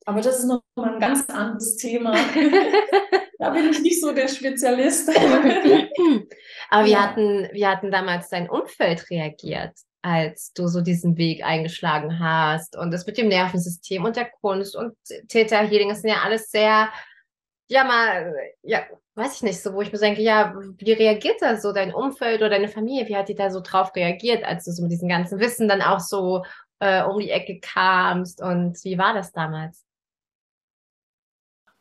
Speaker 1: Aber das ist noch mal ein ganz anderes Thema. da bin ich nicht so der Spezialist.
Speaker 3: Aber ja. hatten, wie hatten damals dein Umfeld reagiert, als du so diesen Weg eingeschlagen hast? Und das mit dem Nervensystem und der Kunst und Theta Healing, das sind ja alles sehr, ja mal, ja, weiß ich nicht, so wo ich mir denke, ja, wie reagiert da so dein Umfeld oder deine Familie? Wie hat die da so drauf reagiert, als du so mit diesem ganzen Wissen dann auch so äh, um die Ecke kamst? Und wie war das damals?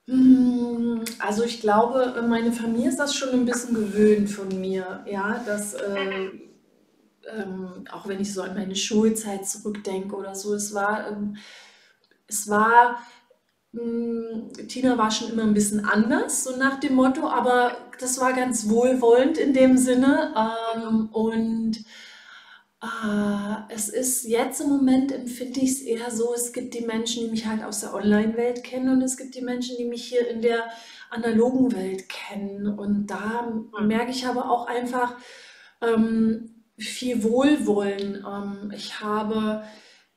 Speaker 1: Hm, also ich glaube, meine Familie ist das schon ein bisschen gewöhnt von mir, ja, dass äh, ähm, auch wenn ich so an meine Schulzeit zurückdenke oder so, es war, ähm, es war, mh, hm, Tina war schon immer ein bisschen anders, so nach dem Motto, aber das war ganz wohlwollend in dem Sinne ähm, und es ist jetzt im Moment empfinde ich es eher so, es gibt die Menschen, die mich halt aus der Online-Welt kennen und es gibt die Menschen, die mich hier in der analogen Welt kennen. Und da merke ich aber auch einfach ähm, viel Wohlwollen. Ähm, ich habe,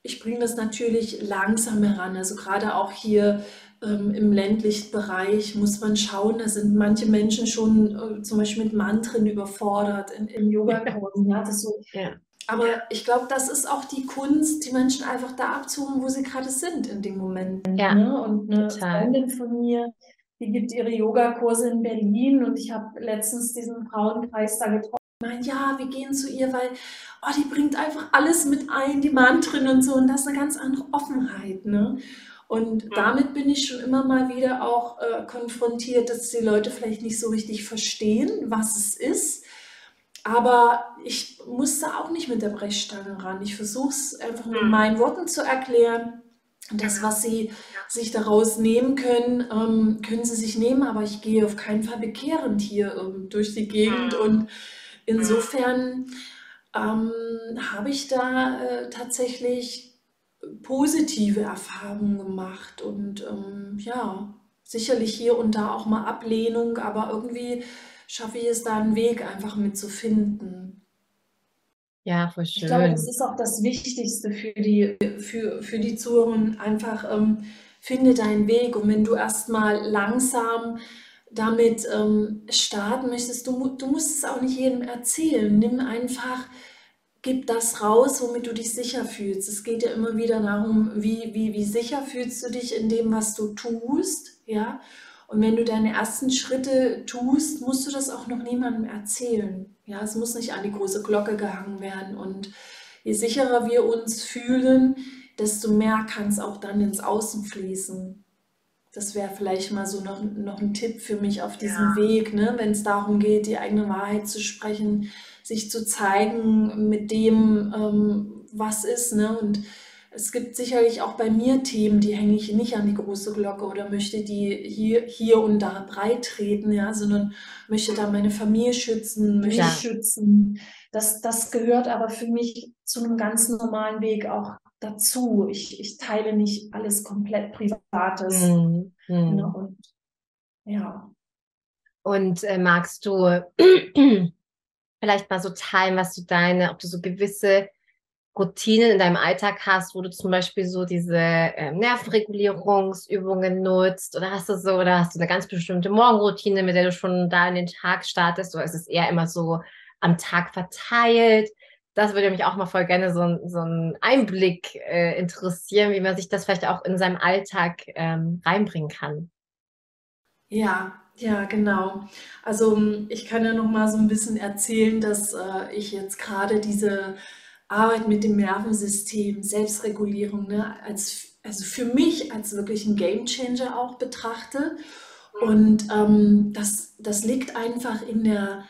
Speaker 1: ich bringe das natürlich langsam heran. Also gerade auch hier ähm, im ländlichen Bereich muss man schauen, da sind manche Menschen schon äh, zum Beispiel mit Mantren überfordert in, in Yoga-Kursen. Ja, das so ja. Aber ich glaube, das ist auch die Kunst, die Menschen einfach da abzuholen, wo sie gerade sind in dem Moment. Ja, ne? Und eine total. Freundin von mir, die gibt ihre Yogakurse in Berlin und ich habe letztens diesen Frauenkreis da getroffen. Meine, ja, wir gehen zu ihr, weil oh, die bringt einfach alles mit ein, die Mantren und so. Und das ist eine ganz andere Offenheit. Ne? Und mhm. damit bin ich schon immer mal wieder auch äh, konfrontiert, dass die Leute vielleicht nicht so richtig verstehen, was es ist aber ich musste auch nicht mit der Brechstange ran. Ich versuche es einfach mit hm. meinen Worten zu erklären. Das, was sie sich daraus nehmen können, ähm, können sie sich nehmen, aber ich gehe auf keinen Fall bekehrend hier ähm, durch die Gegend. Hm. Und insofern ähm, habe ich da äh, tatsächlich positive Erfahrungen gemacht und ähm, ja, sicherlich hier und da auch mal Ablehnung, aber irgendwie schaffe ich es da einen Weg einfach mitzufinden.
Speaker 3: Ja, voll schön.
Speaker 1: Ich glaube, das ist auch das Wichtigste für die, für, für die Zuhörer. Einfach ähm, finde deinen Weg. Und wenn du erstmal langsam damit ähm, starten möchtest, du, du musst es auch nicht jedem erzählen. Nimm einfach, gib das raus, womit du dich sicher fühlst. Es geht ja immer wieder darum, wie, wie, wie sicher fühlst du dich in dem, was du tust. Ja? Und wenn du deine ersten Schritte tust, musst du das auch noch niemandem erzählen. Ja, es muss nicht an die große Glocke gehangen werden. Und je sicherer wir uns fühlen, desto mehr kann es auch dann ins Außen fließen. Das wäre vielleicht mal so noch, noch ein Tipp für mich auf diesem ja. Weg, ne? wenn es darum geht, die eigene Wahrheit zu sprechen, sich zu zeigen mit dem, ähm, was ist. Ne? Und es gibt sicherlich auch bei mir Themen, die hänge ich nicht an die große Glocke oder möchte die hier, hier und da breit treten, ja, sondern möchte da meine Familie schützen, möchte ja. schützen. Das, das gehört aber für mich zu einem ganz normalen Weg auch dazu. Ich, ich teile nicht alles komplett Privates. Mhm. Ne? Und ja.
Speaker 3: Und äh, magst du vielleicht mal so teilen, was du deine, ob du so gewisse Routinen in deinem Alltag hast, wo du zum Beispiel so diese äh, Nervenregulierungsübungen nutzt oder hast du so oder hast du eine ganz bestimmte Morgenroutine, mit der du schon da in den Tag startest oder ist es eher immer so am Tag verteilt? Das würde mich auch mal voll gerne so, so einen Einblick äh, interessieren, wie man sich das vielleicht auch in seinem Alltag ähm, reinbringen kann.
Speaker 1: Ja, ja, genau. Also ich kann ja noch mal so ein bisschen erzählen, dass äh, ich jetzt gerade diese Arbeit mit dem Nervensystem, Selbstregulierung, ne, als, also für mich als wirklich ein Gamechanger auch betrachte. Und ähm, das, das liegt einfach in der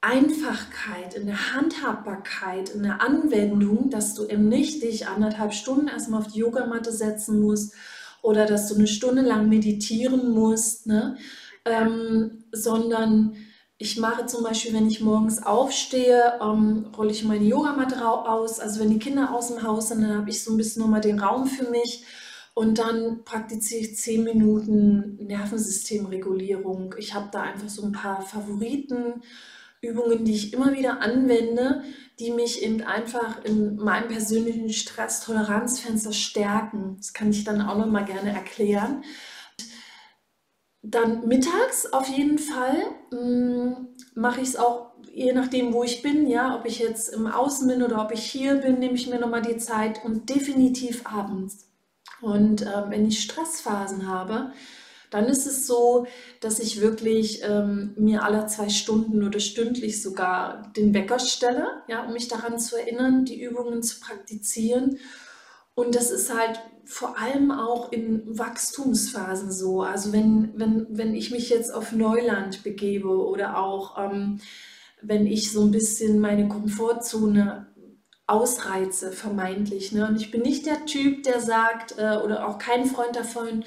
Speaker 1: Einfachkeit, in der Handhabbarkeit, in der Anwendung, dass du eben nicht dich anderthalb Stunden erstmal auf die Yogamatte setzen musst oder dass du eine Stunde lang meditieren musst, ne? Ähm, sondern ich mache zum Beispiel, wenn ich morgens aufstehe, ähm, rolle ich meine Yogamatte aus. Also wenn die Kinder aus dem Haus sind, dann habe ich so ein bisschen nochmal den Raum für mich. Und dann praktiziere ich 10 Minuten Nervensystemregulierung. Ich habe da einfach so ein paar Favoriten, Übungen, die ich immer wieder anwende, die mich eben einfach in meinem persönlichen Stresstoleranzfenster stärken. Das kann ich dann auch nochmal gerne erklären. Dann mittags auf jeden Fall hm, mache ich es auch, je nachdem, wo ich bin, ja, ob ich jetzt im Außen bin oder ob ich hier bin, nehme ich mir nochmal die Zeit und definitiv abends. Und äh, wenn ich Stressphasen habe, dann ist es so, dass ich wirklich ähm, mir alle zwei Stunden oder stündlich sogar den Wecker stelle, ja, um mich daran zu erinnern, die Übungen zu praktizieren. Und das ist halt vor allem auch in Wachstumsphasen so. Also wenn, wenn, wenn ich mich jetzt auf Neuland begebe oder auch ähm, wenn ich so ein bisschen meine Komfortzone ausreize, vermeintlich. Ne? Und ich bin nicht der Typ, der sagt, äh, oder auch kein Freund davon,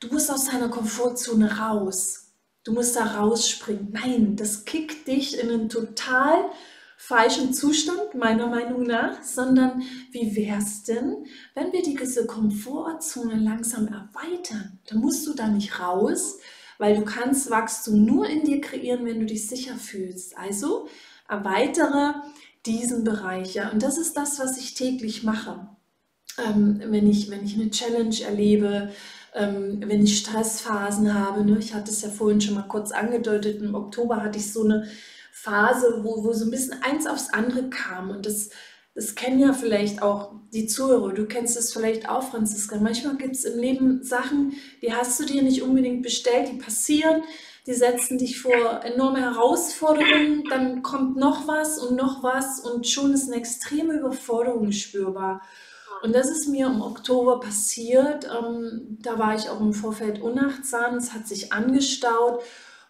Speaker 1: du musst aus deiner Komfortzone raus. Du musst da rausspringen. Nein, das kickt dich in einen total falschen Zustand, meiner Meinung nach, sondern wie wäre es denn, wenn wir diese Komfortzone langsam erweitern? Dann musst du da nicht raus, weil du kannst Wachstum nur in dir kreieren, wenn du dich sicher fühlst. Also erweitere diesen Bereich. Ja? Und das ist das, was ich täglich mache. Ähm, wenn, ich, wenn ich eine Challenge erlebe, ähm, wenn ich Stressphasen habe. Ne? Ich hatte es ja vorhin schon mal kurz angedeutet, im Oktober hatte ich so eine Phase, wo, wo so ein bisschen eins aufs andere kam. Und das, das kennen ja vielleicht auch die Zuhörer. Du kennst es vielleicht auch, Franziska. Manchmal gibt es im Leben Sachen, die hast du dir nicht unbedingt bestellt, die passieren. Die setzen dich vor enorme Herausforderungen, dann kommt noch was und noch was und schon ist eine extreme Überforderung spürbar. Und das ist mir im Oktober passiert. Ähm, da war ich auch im Vorfeld unachtsam, es hat sich angestaut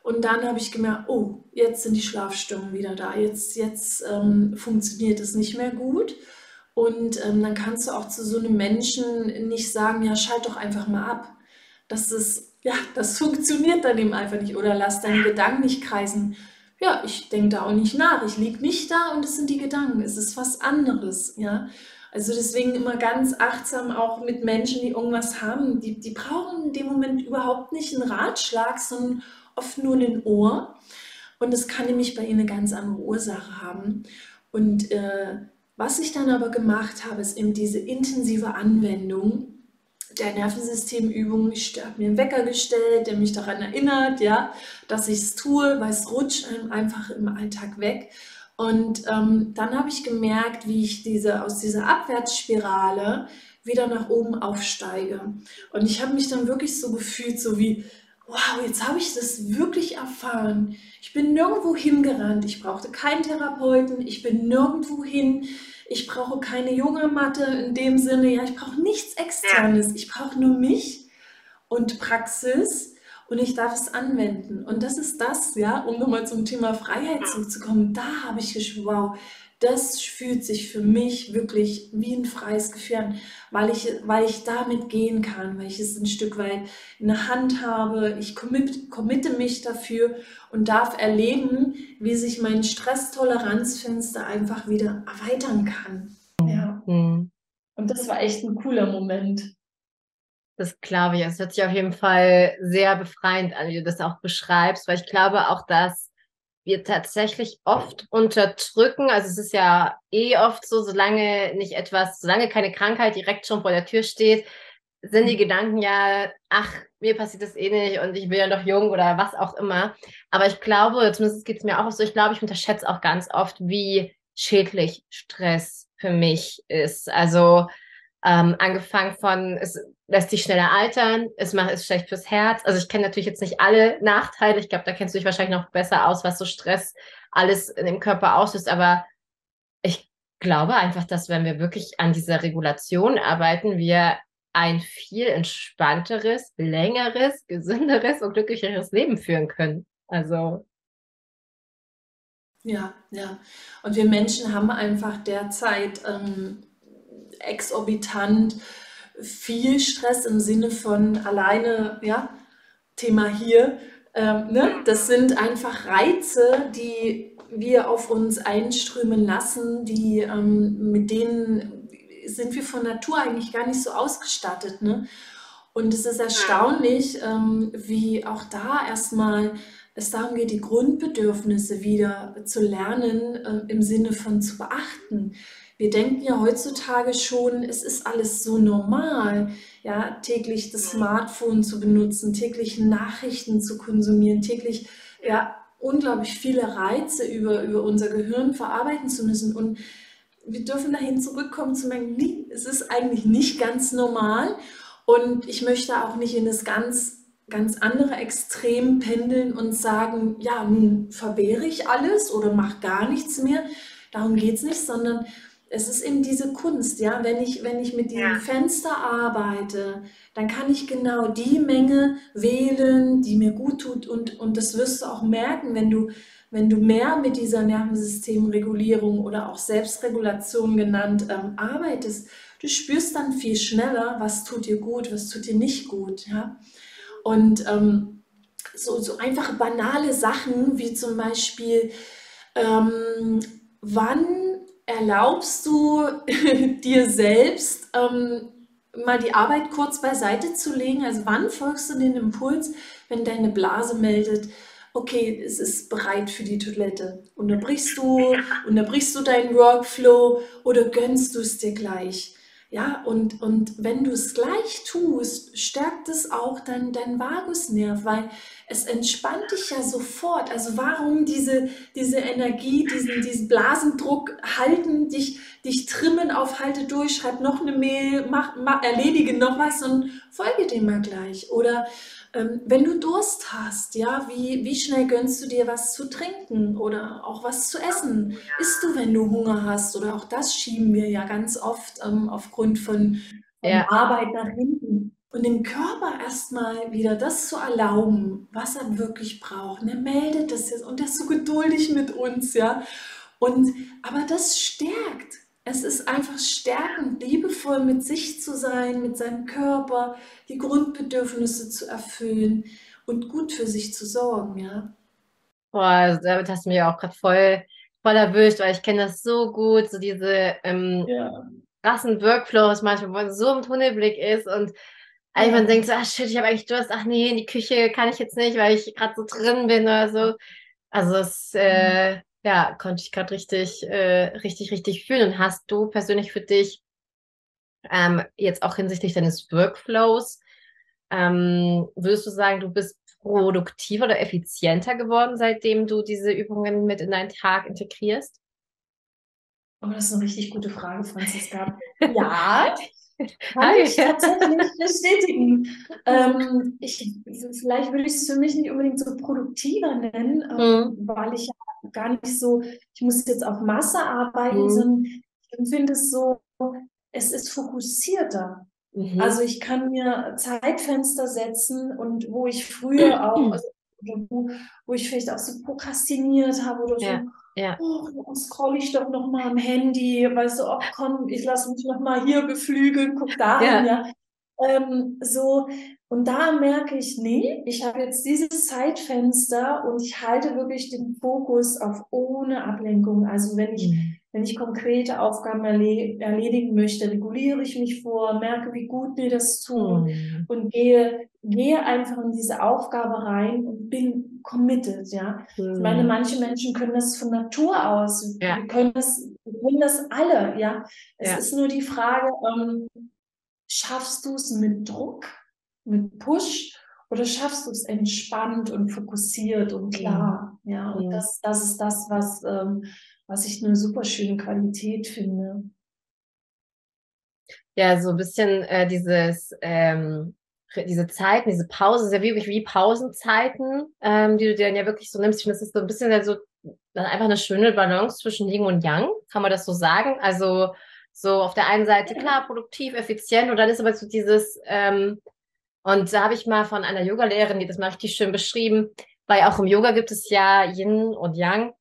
Speaker 1: und dann habe ich gemerkt, oh, jetzt sind die Schlafstörungen wieder da. Jetzt, jetzt ähm, funktioniert es nicht mehr gut. Und ähm, dann kannst du auch zu so einem Menschen nicht sagen, ja, schalt doch einfach mal ab. Das ist, ja, das funktioniert dann eben einfach nicht. Oder lass deine Gedanken nicht kreisen. Ja, ich denke da auch nicht nach. Ich liege nicht da und es sind die Gedanken. Es ist was anderes, ja. Also deswegen immer ganz achtsam auch mit Menschen, die irgendwas haben. Die, die brauchen in dem Moment überhaupt nicht einen Ratschlag, sondern oft nur ein Ohr. Und es kann nämlich bei ihnen eine ganz andere Ursache haben. Und äh, Was ich dann aber gemacht habe, ist eben diese intensive Anwendung der Nervensystemübung. Ich habe mir einen Wecker gestellt, der mich daran erinnert, ja, dass ich es tue, weil es rutscht einfach im Alltag weg. Und ähm, dann habe ich gemerkt, wie ich diese, aus dieser Abwärtsspirale wieder nach oben aufsteige. Und ich habe mich dann wirklich so gefühlt, so wie, wow, jetzt habe ich das wirklich erfahren. Ich bin nirgendwo hingerannt, ich brauchte keinen Therapeuten, ich bin nirgendwo hin, ich brauche keine Yogamatte in dem Sinne, ja, ich brauche nichts externes, ich brauche nur mich und Praxis und ich darf es anwenden. Und das ist das, ja, um nochmal zum Thema Freiheit zurückzukommen. Da habe ich geschwört, wow, das fühlt sich für mich wirklich wie ein freies Gefühl an, weil ich, weil ich damit gehen kann, weil ich es ein Stück weit in der Hand habe. Ich commit, committe mich dafür und darf erleben, wie sich mein Stresstoleranzfenster einfach wieder erweitern kann. Ja. Mhm. Und das war echt ein cooler Moment.
Speaker 3: Das glaube ich. Es hört sich auf jeden Fall sehr befreiend an, wie du das auch beschreibst, weil ich glaube auch, dass wir tatsächlich oft unterdrücken. Also es ist ja eh oft so, solange nicht etwas, solange keine Krankheit direkt schon vor der Tür steht, sind die mhm. Gedanken ja, ach, mir passiert das eh nicht und ich bin ja noch jung oder was auch immer. Aber ich glaube, zumindest geht es mir auch so, ich glaube, ich unterschätze auch ganz oft, wie schädlich Stress für mich ist. Also ähm, angefangen von, es lässt dich schneller altern, es macht es schlecht fürs Herz. Also ich kenne natürlich jetzt nicht alle Nachteile. Ich glaube, da kennst du dich wahrscheinlich noch besser aus, was so Stress alles in dem Körper auslöst. Aber ich glaube einfach, dass wenn wir wirklich an dieser Regulation arbeiten, wir ein viel entspannteres, längeres, gesünderes und glücklicheres Leben führen können. Also
Speaker 1: ja, ja. Und wir Menschen haben einfach derzeit ähm, exorbitant viel Stress im Sinne von alleine, ja, Thema hier. Ähm, ne? Das sind einfach Reize, die wir auf uns einströmen lassen, die ähm, mit denen sind wir von Natur eigentlich gar nicht so ausgestattet. Ne? Und es ist erstaunlich, ähm, wie auch da erstmal es darum geht, die Grundbedürfnisse wieder zu lernen, äh, im Sinne von zu beachten wir denken ja heutzutage schon, es ist alles so normal, ja, täglich das Smartphone zu benutzen, täglich Nachrichten zu konsumieren, täglich ja, unglaublich viele Reize über, über unser Gehirn verarbeiten zu müssen. Und wir dürfen dahin zurückkommen zu merken, nee, es ist eigentlich nicht ganz normal. Und ich möchte auch nicht in das ganz, ganz andere Extrem pendeln und sagen, ja, nun verwehre ich alles oder mache gar nichts mehr. Darum geht es nicht, sondern es ist eben diese Kunst, ja, wenn ich, wenn ich mit diesem ja. Fenster arbeite, dann kann ich genau die Menge wählen, die mir gut tut und, und das wirst du auch merken, wenn du, wenn du mehr mit dieser Nervensystemregulierung oder auch Selbstregulation genannt ähm, arbeitest, du spürst dann viel schneller, was tut dir gut, was tut dir nicht gut, ja. Und ähm, so, so einfache banale Sachen wie zum Beispiel, ähm, wann erlaubst du dir selbst, ähm, mal die Arbeit kurz beiseite zu legen? Also wann folgst du den Impuls, wenn deine Blase meldet, okay, es ist bereit für die Toilette? Unterbrichst du, unterbrichst du deinen Workflow oder gönnst du es dir gleich? Ja, und, und wenn du es gleich tust, stärkt es auch dann dein Vagusnerv, weil es entspannt dich ja sofort. Also warum diese, diese Energie, diesen, diesen Blasendruck halten, dich, dich trimmen auf halte durch, schreib noch eine Mail, mach, mach, erledige noch was und folge dem mal gleich. Oder ähm, wenn du Durst hast, ja, wie, wie schnell gönnst du dir was zu trinken oder auch was zu essen? Isst du, wenn du Hunger hast? Oder auch das schieben wir ja ganz oft ähm, aufgrund von, von ja. Arbeit nach hinten. Und dem Körper erstmal wieder das zu erlauben, was er wirklich braucht. Und er meldet das jetzt und er ist so geduldig mit uns, ja. Und, aber das stärkt. Es ist einfach stärkend, liebevoll mit sich zu sein, mit seinem Körper, die Grundbedürfnisse zu erfüllen und gut für sich zu sorgen, ja.
Speaker 3: Boah, also damit hast du mich auch gerade voll, voll erwischt, weil ich kenne das so gut, so diese ähm, ja. krassen Workflows manchmal, wo man so im Tunnelblick ist und einfach ja. denkt so, ach shit, ich habe eigentlich Durst, ach nee, in die Küche kann ich jetzt nicht, weil ich gerade so drin bin oder so. Also es, äh, Ja, konnte ich gerade richtig, äh, richtig, richtig fühlen. Und hast du persönlich für dich ähm, jetzt auch hinsichtlich deines Workflows, ähm, würdest du sagen, du bist produktiver oder effizienter geworden, seitdem du diese Übungen mit in deinen Tag integrierst?
Speaker 1: Oh, das ist eine richtig gute Frage, Franziska. ja, kann ich tatsächlich bestätigen. Ähm, ich, vielleicht würde ich es für mich nicht unbedingt so produktiver nennen, ähm, mhm. weil ich ja gar nicht so, ich muss jetzt auf Masse arbeiten, mhm. sondern ich empfinde es so, es ist fokussierter. Mhm. Also ich kann mir Zeitfenster setzen und wo ich früher auch, also, wo, wo ich vielleicht auch so prokrastiniert habe oder so, ja. Ja. Oh, scroll ich doch noch mal am Handy, weißt du, ach komm, ich lasse mich noch mal hier beflügeln, guck da ja. ja. Ähm, so, und da merke ich, nee, ich habe jetzt dieses Zeitfenster und ich halte wirklich den Fokus auf ohne Ablenkung. Also wenn ich, mhm. Wenn ich konkrete Aufgaben erledigen möchte, reguliere ich mich vor, merke, wie gut mir das tut mhm. und gehe, gehe einfach in diese Aufgabe rein und bin committed, ja. Mhm. Ich meine, manche Menschen können das von Natur aus. Ja. Wir können das, wir können das alle, ja. Es ja. ist nur die Frage, ähm, schaffst du es mit Druck, mit Push oder schaffst du es entspannt und fokussiert und klar? Ja, ja und ja. Das, das ist das, was, ähm, was ich eine super schöne Qualität finde.
Speaker 3: Ja, so ein bisschen äh, dieses, ähm, diese Zeiten, diese Pausen, ja wirklich wie Pausenzeiten, ähm, die du dir dann ja wirklich so nimmst. Ich finde, das ist so ein bisschen so dann einfach eine schöne Balance zwischen Yin und Yang, kann man das so sagen? Also so auf der einen Seite klar, produktiv, effizient und dann ist aber so dieses, ähm, und da habe ich mal von einer Yogalehrerin, die das mal richtig schön beschrieben, weil auch im Yoga gibt es ja Yin und Yang.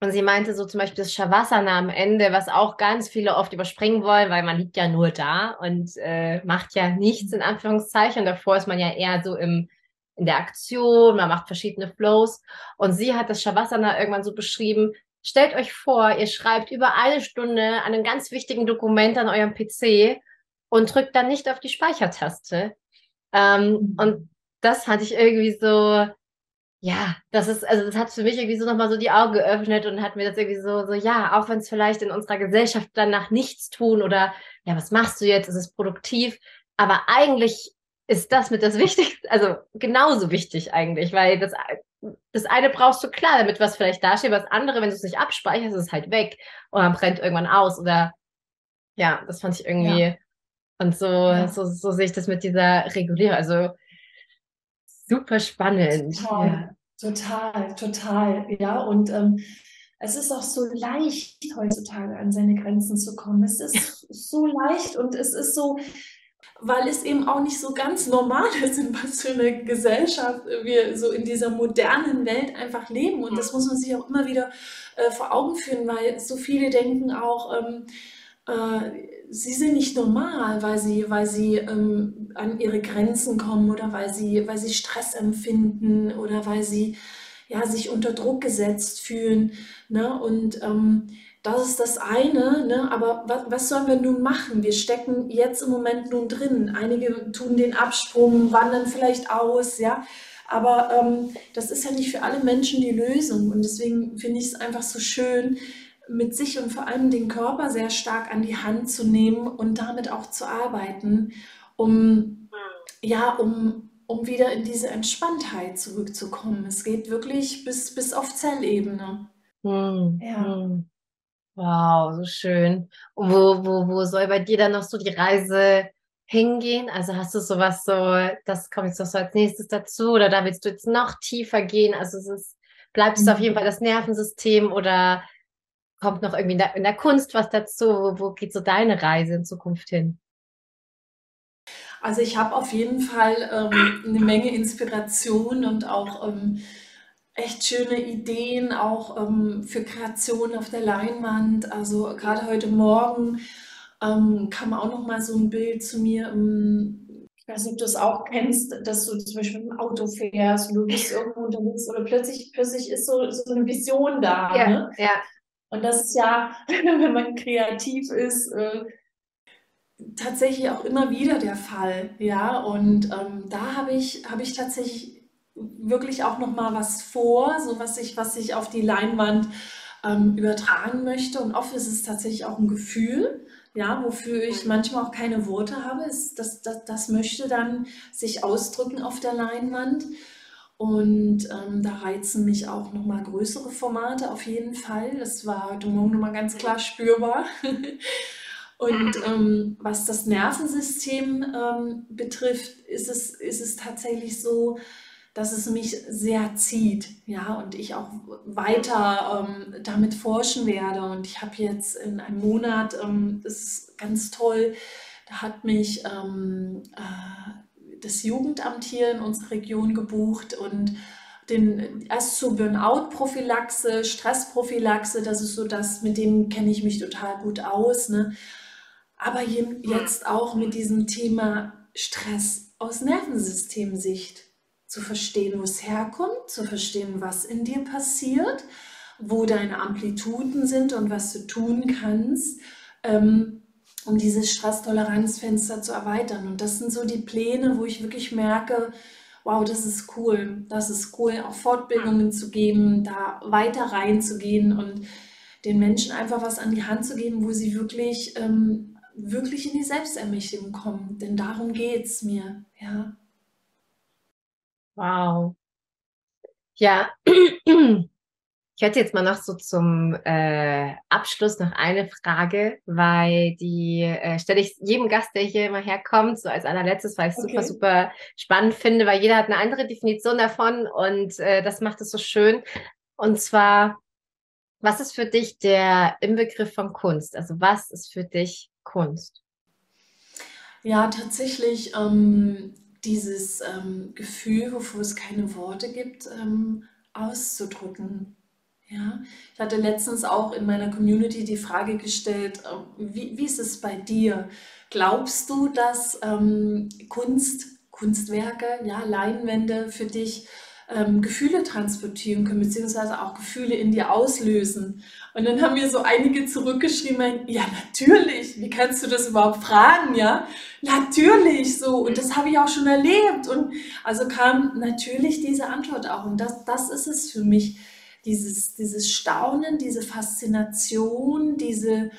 Speaker 3: Und sie meinte so zum Beispiel das Shavasana am Ende, was auch ganz viele oft überspringen wollen, weil man liegt ja nur da und äh, macht ja nichts in Anführungszeichen. Davor ist man ja eher so im, in der Aktion, man macht verschiedene Flows. Und sie hat das Shavasana irgendwann so beschrieben, stellt euch vor, ihr schreibt über eine Stunde an einem ganz wichtigen Dokument an eurem PC und drückt dann nicht auf die Speichertaste. Ähm, mhm. Und das hatte ich irgendwie so, ja, das ist, also das hat für mich irgendwie so nochmal so die Augen geöffnet und hat mir das irgendwie so, so, ja, auch wenn es vielleicht in unserer Gesellschaft dann nach nichts tun oder, ja, was machst du jetzt? Ist es produktiv? Aber eigentlich ist das mit das Wichtigste, also genauso wichtig eigentlich, weil das, das eine brauchst du klar, damit was vielleicht dasteht, was andere, wenn du es nicht abspeicherst, ist es halt weg oder brennt irgendwann aus oder ja, das fand ich irgendwie ja. und so, ja. so, so sehe ich das mit dieser Regulierung, also super spannend.
Speaker 1: Total, ja. total, total, ja und ähm, es ist auch so leicht heutzutage an seine Grenzen zu kommen. Es ist so leicht und es ist so, weil es eben auch nicht so ganz normal ist, in was für eine Gesellschaft wir so in dieser modernen Welt einfach leben. Und das muss man sich auch immer wieder äh, vor Augen führen, weil so viele denken auch, ähm, äh, sie sind nicht normal, weil sie, weil sie ähm, an ihre Grenzen kommen oder weil sie, weil sie Stress empfinden oder weil sie ja, sich unter Druck gesetzt fühlen. Ne? Und ähm, das ist das eine, ne? aber was, was sollen wir nun machen? Wir stecken jetzt im Moment nun drin. Einige tun den Absprung, wandern vielleicht aus, ja. Aber ähm, das ist ja nicht für alle Menschen die Lösung. Und deswegen finde ich es einfach so schön, mit sich und vor allem den Körper sehr stark an die Hand zu nehmen und damit auch zu arbeiten, um, ja, um, um wieder in diese Entspanntheit zurückzukommen. Es geht wirklich bis, bis auf Zellebene.
Speaker 3: Hm, ja. Hm. Wow, so schön. Und wo, wo, wo soll bei dir dann noch so die Reise hingehen? Also hast du sowas so, das kommt jetzt noch so als nächstes dazu oder da willst du jetzt noch tiefer gehen? Also es ist, bleibt es auf jeden mhm. Fall das Nervensystem oder kommt noch irgendwie in der, in der Kunst was dazu? Wo, wo geht so deine Reise in Zukunft hin?
Speaker 1: Also ich habe auf jeden Fall ähm, eine Menge Inspiration und auch ähm, echt schöne Ideen auch ähm, für Kreation auf der Leinwand. Also gerade heute Morgen ähm, kam auch noch mal so ein Bild zu mir. Ähm, ich weiß nicht, ob du es auch kennst, dass du zum Beispiel im Auto fährst und du bist irgendwo unterwegs oder plötzlich, plötzlich ist so, so eine Vision da. Ja, ne? ja. Und das ist ja, wenn man kreativ ist, äh, tatsächlich auch immer wieder der Fall. Ja, und ähm, da habe ich, hab ich tatsächlich wirklich auch noch mal was vor, so was ich, was ich auf die Leinwand ähm, übertragen möchte. Und oft ist es tatsächlich auch ein Gefühl, ja, wofür ich manchmal auch keine Worte habe. Ist, das, das, das möchte dann sich ausdrücken auf der Leinwand. Und ähm, da reizen mich auch nochmal größere Formate auf jeden Fall. Das war heute Morgen nochmal ganz klar spürbar. Und ähm, was das Nervensystem ähm, betrifft, ist es, ist es tatsächlich so, dass es mich sehr zieht, ja, und ich auch weiter ähm, damit forschen werde. Und ich habe jetzt in einem Monat, ähm, das ist ganz toll, da hat mich ähm, äh, das Jugendamt hier in unserer Region gebucht und den, erst zur Burnout-Prophylaxe, Stressprophylaxe, das ist so das, mit dem kenne ich mich total gut aus. Ne? Aber jetzt auch mit diesem Thema Stress aus Nervensystemsicht zu verstehen, wo es herkommt, zu verstehen, was in dir passiert, wo deine Amplituden sind und was du tun kannst, ähm, um dieses Stresstoleranzfenster zu erweitern. Und das sind so die Pläne, wo ich wirklich merke, wow, das ist cool, das ist cool, auch Fortbildungen zu geben, da weiter reinzugehen und den Menschen einfach was an die Hand zu geben, wo sie wirklich, ähm, wirklich in die Selbstermächtigung kommen. Denn darum geht es mir, ja.
Speaker 3: Wow. Ja, ich hätte jetzt mal noch so zum äh, Abschluss noch eine Frage, weil die äh, stelle ich jedem Gast, der hier immer herkommt, so als allerletztes, weil ich es okay. super, super spannend finde, weil jeder hat eine andere Definition davon und äh, das macht es so schön. Und zwar, was ist für dich der Inbegriff von Kunst? Also was ist für dich Kunst?
Speaker 1: Ja, tatsächlich ähm, dieses ähm, Gefühl, wofür es keine Worte gibt, ähm, auszudrücken. Ja, ich hatte letztens auch in meiner Community die Frage gestellt, äh, wie, wie ist es bei dir? Glaubst du, dass ähm, Kunst, Kunstwerke, ja, Leinwände für dich ähm, Gefühle transportieren können, beziehungsweise auch Gefühle in dir auslösen. Und dann haben mir so einige zurückgeschrieben, ja, natürlich, wie kannst du das überhaupt fragen, ja? Natürlich, so, und das habe ich auch schon erlebt. Und also kam natürlich diese Antwort auch. Und das, das ist es für mich, dieses, dieses Staunen, diese Faszination, diese,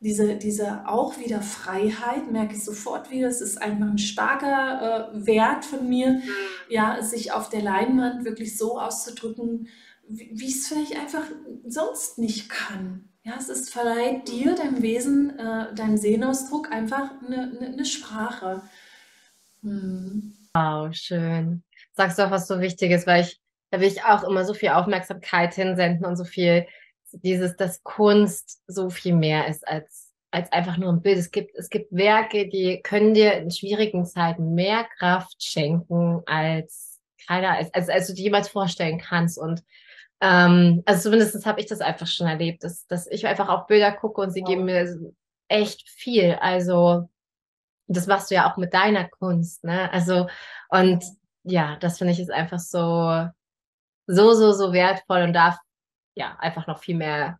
Speaker 1: diese, diese auch wieder Freiheit, merke ich sofort wieder, es ist einfach ein starker äh, Wert von mir, mhm. ja, sich auf der Leinwand wirklich so auszudrücken, wie, wie ich es vielleicht einfach sonst nicht kann. Ja, es ist verleiht dir, deinem Wesen, äh, deinem Sehnausdruck einfach eine, eine, eine Sprache.
Speaker 3: Hm. Wow, schön. Sagst du auch was so Wichtiges, weil ich, da will ich auch immer so viel Aufmerksamkeit hinsenden und so viel dieses, dass Kunst so viel mehr ist als, als einfach nur ein Bild. Es gibt, es gibt Werke, die können dir in schwierigen Zeiten mehr Kraft schenken, als keiner, als, als, als du dir jemals vorstellen kannst. Und ähm, also zumindest habe ich das einfach schon erlebt, dass, dass ich einfach auf Bilder gucke und sie wow. geben mir echt viel. Also das machst du ja auch mit deiner Kunst, ne? Also, und ja, das finde ich ist einfach so, so, so, so wertvoll und darf ja, einfach noch viel mehr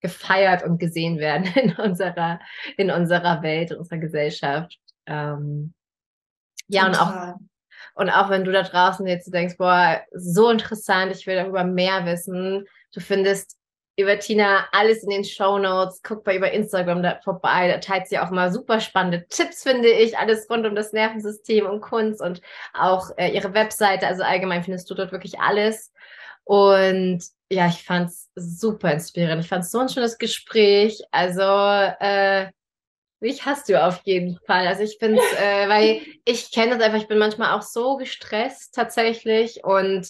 Speaker 3: gefeiert und gesehen werden in unserer, in unserer Welt, in unserer Gesellschaft. Ähm, ja, und auch, und auch wenn du da draußen jetzt denkst, boah, so interessant, ich will darüber mehr wissen, du findest über Tina alles in den Show Notes. Guck mal über Instagram da vorbei. Da teilt sie auch mal super spannende Tipps, finde ich. Alles rund um das Nervensystem und Kunst und auch äh, ihre Webseite. Also allgemein findest du dort wirklich alles. Und ja, ich fand es super inspirierend. Ich fand es so ein schönes Gespräch. Also, äh, mich hast du auf jeden Fall. Also ich finde es, äh, weil ich kenne das einfach, ich bin manchmal auch so gestresst tatsächlich und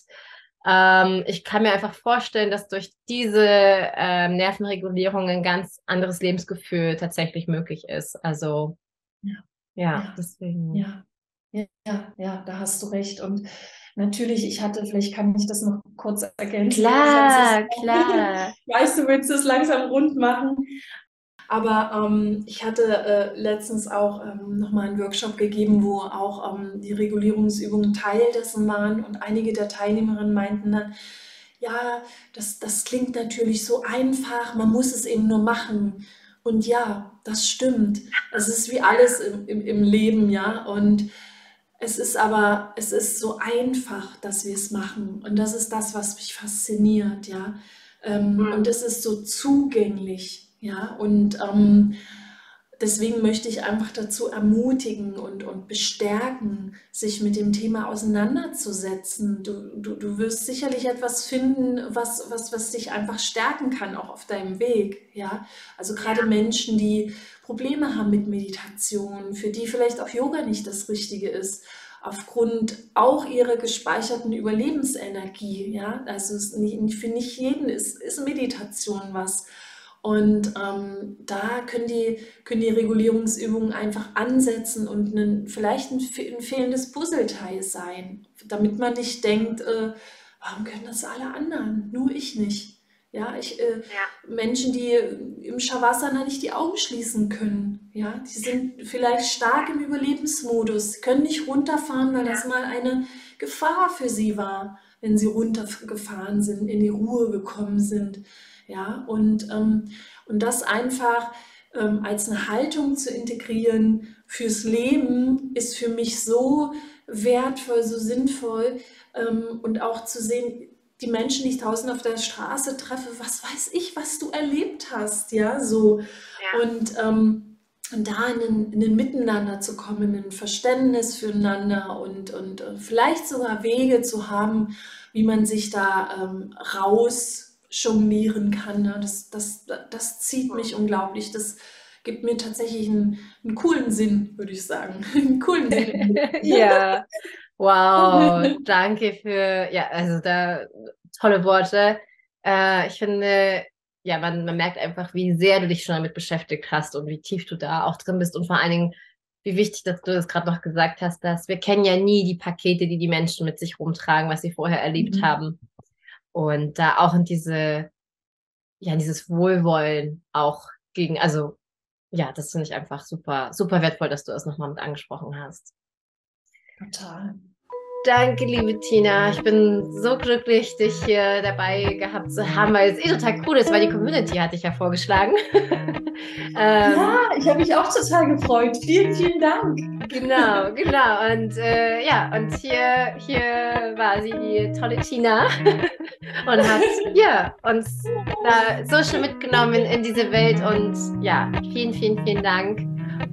Speaker 3: ähm, ich kann mir einfach vorstellen, dass durch diese ähm, Nervenregulierung ein ganz anderes Lebensgefühl tatsächlich möglich ist. Also ja, ja, ja. deswegen.
Speaker 1: Ja. ja, ja, da hast du recht. Und Natürlich, ich hatte, vielleicht kann ich das noch kurz ergänzen.
Speaker 3: Klar, klar.
Speaker 1: Weißt du, willst es langsam rund machen? Aber ähm, ich hatte äh, letztens auch ähm, nochmal einen Workshop gegeben, wo auch ähm, die Regulierungsübungen Teil dessen waren und einige der Teilnehmerinnen meinten dann, ja, das, das klingt natürlich so einfach, man muss es eben nur machen. Und ja, das stimmt. Es ist wie alles im, im, im Leben, ja. Und es ist aber, es ist so einfach, dass wir es machen. Und das ist das, was mich fasziniert, ja. Ähm. Und es ist so zugänglich, ja. Und ähm, deswegen möchte ich einfach dazu ermutigen und, und bestärken, sich mit dem Thema auseinanderzusetzen. Du, du, du wirst sicherlich etwas finden, was, was, was dich einfach stärken kann, auch auf deinem Weg. Ja? Also gerade Menschen, die Probleme haben mit Meditation, für die vielleicht auch Yoga nicht das Richtige ist aufgrund auch ihrer gespeicherten Überlebensenergie. Ja? Also nicht, für nicht jeden ist, ist Meditation was. Und ähm, da können die, können die Regulierungsübungen einfach ansetzen und einen, vielleicht ein, ein fehlendes Puzzleteil sein, damit man nicht denkt, äh, warum können das alle anderen, nur ich nicht. Ja, ich, äh, ja. Menschen, die im Shavasana nicht die Augen schließen können, ja, die sind vielleicht stark im Überlebensmodus, können nicht runterfahren, weil ja. das mal eine Gefahr für sie war, wenn sie runtergefahren sind, in die Ruhe gekommen sind. Ja, und, ähm, und das einfach ähm, als eine Haltung zu integrieren fürs Leben ist für mich so wertvoll, so sinnvoll ähm, und auch zu sehen, die Menschen, die ich draußen auf der Straße treffe, was weiß ich, was du erlebt hast, ja, so. Ja. Und, ähm, und da in ein, in ein Miteinander zu kommen, in ein Verständnis füreinander und, und äh, vielleicht sogar Wege zu haben, wie man sich da ähm, raus jonglieren kann. Ne? Das, das, das zieht mich unglaublich. Das gibt mir tatsächlich einen, einen coolen Sinn, würde ich sagen. einen coolen Sinn.
Speaker 3: ja, wow, danke für, ja, also da tolle Worte. Äh, ich finde, ja, man, man merkt einfach, wie sehr du dich schon damit beschäftigt hast und wie tief du da auch drin bist und vor allen Dingen, wie wichtig, dass du das gerade noch gesagt hast, dass wir kennen ja nie die Pakete, die die Menschen mit sich rumtragen, was sie vorher erlebt mhm. haben. Und da auch in diese, ja, dieses Wohlwollen auch gegen, also ja, das finde ich einfach super, super wertvoll, dass du das nochmal mit angesprochen hast.
Speaker 1: Total.
Speaker 3: Danke, liebe Tina. Ich bin so glücklich, dich hier dabei gehabt zu haben, weil es eh total cool ist, weil die Community hatte ich ja vorgeschlagen.
Speaker 1: ähm, ja, ich habe mich auch total gefreut. Vielen, vielen Dank.
Speaker 3: Genau, genau. Und äh, ja, und hier, hier war sie, die tolle Tina, und hat ja, uns da so schön mitgenommen in, in diese Welt. Und ja, vielen, vielen, vielen Dank.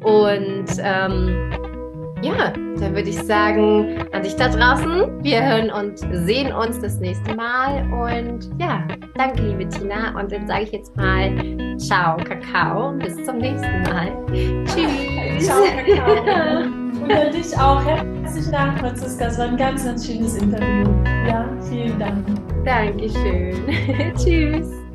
Speaker 3: Und ähm, ja, dann würde ich sagen, an dich da draußen, wir hören und sehen uns das nächste Mal. Und ja, danke, liebe Tina. Und dann sage ich jetzt mal Ciao, Kakao. Bis zum nächsten Mal. Tschüss.
Speaker 1: Ciao, Kakao. Und an dich auch. Herzlichen Dank, Franziska. Es war ein ganz, ganz schönes Interview. Ja, vielen Dank.
Speaker 3: Dankeschön. Tschüss.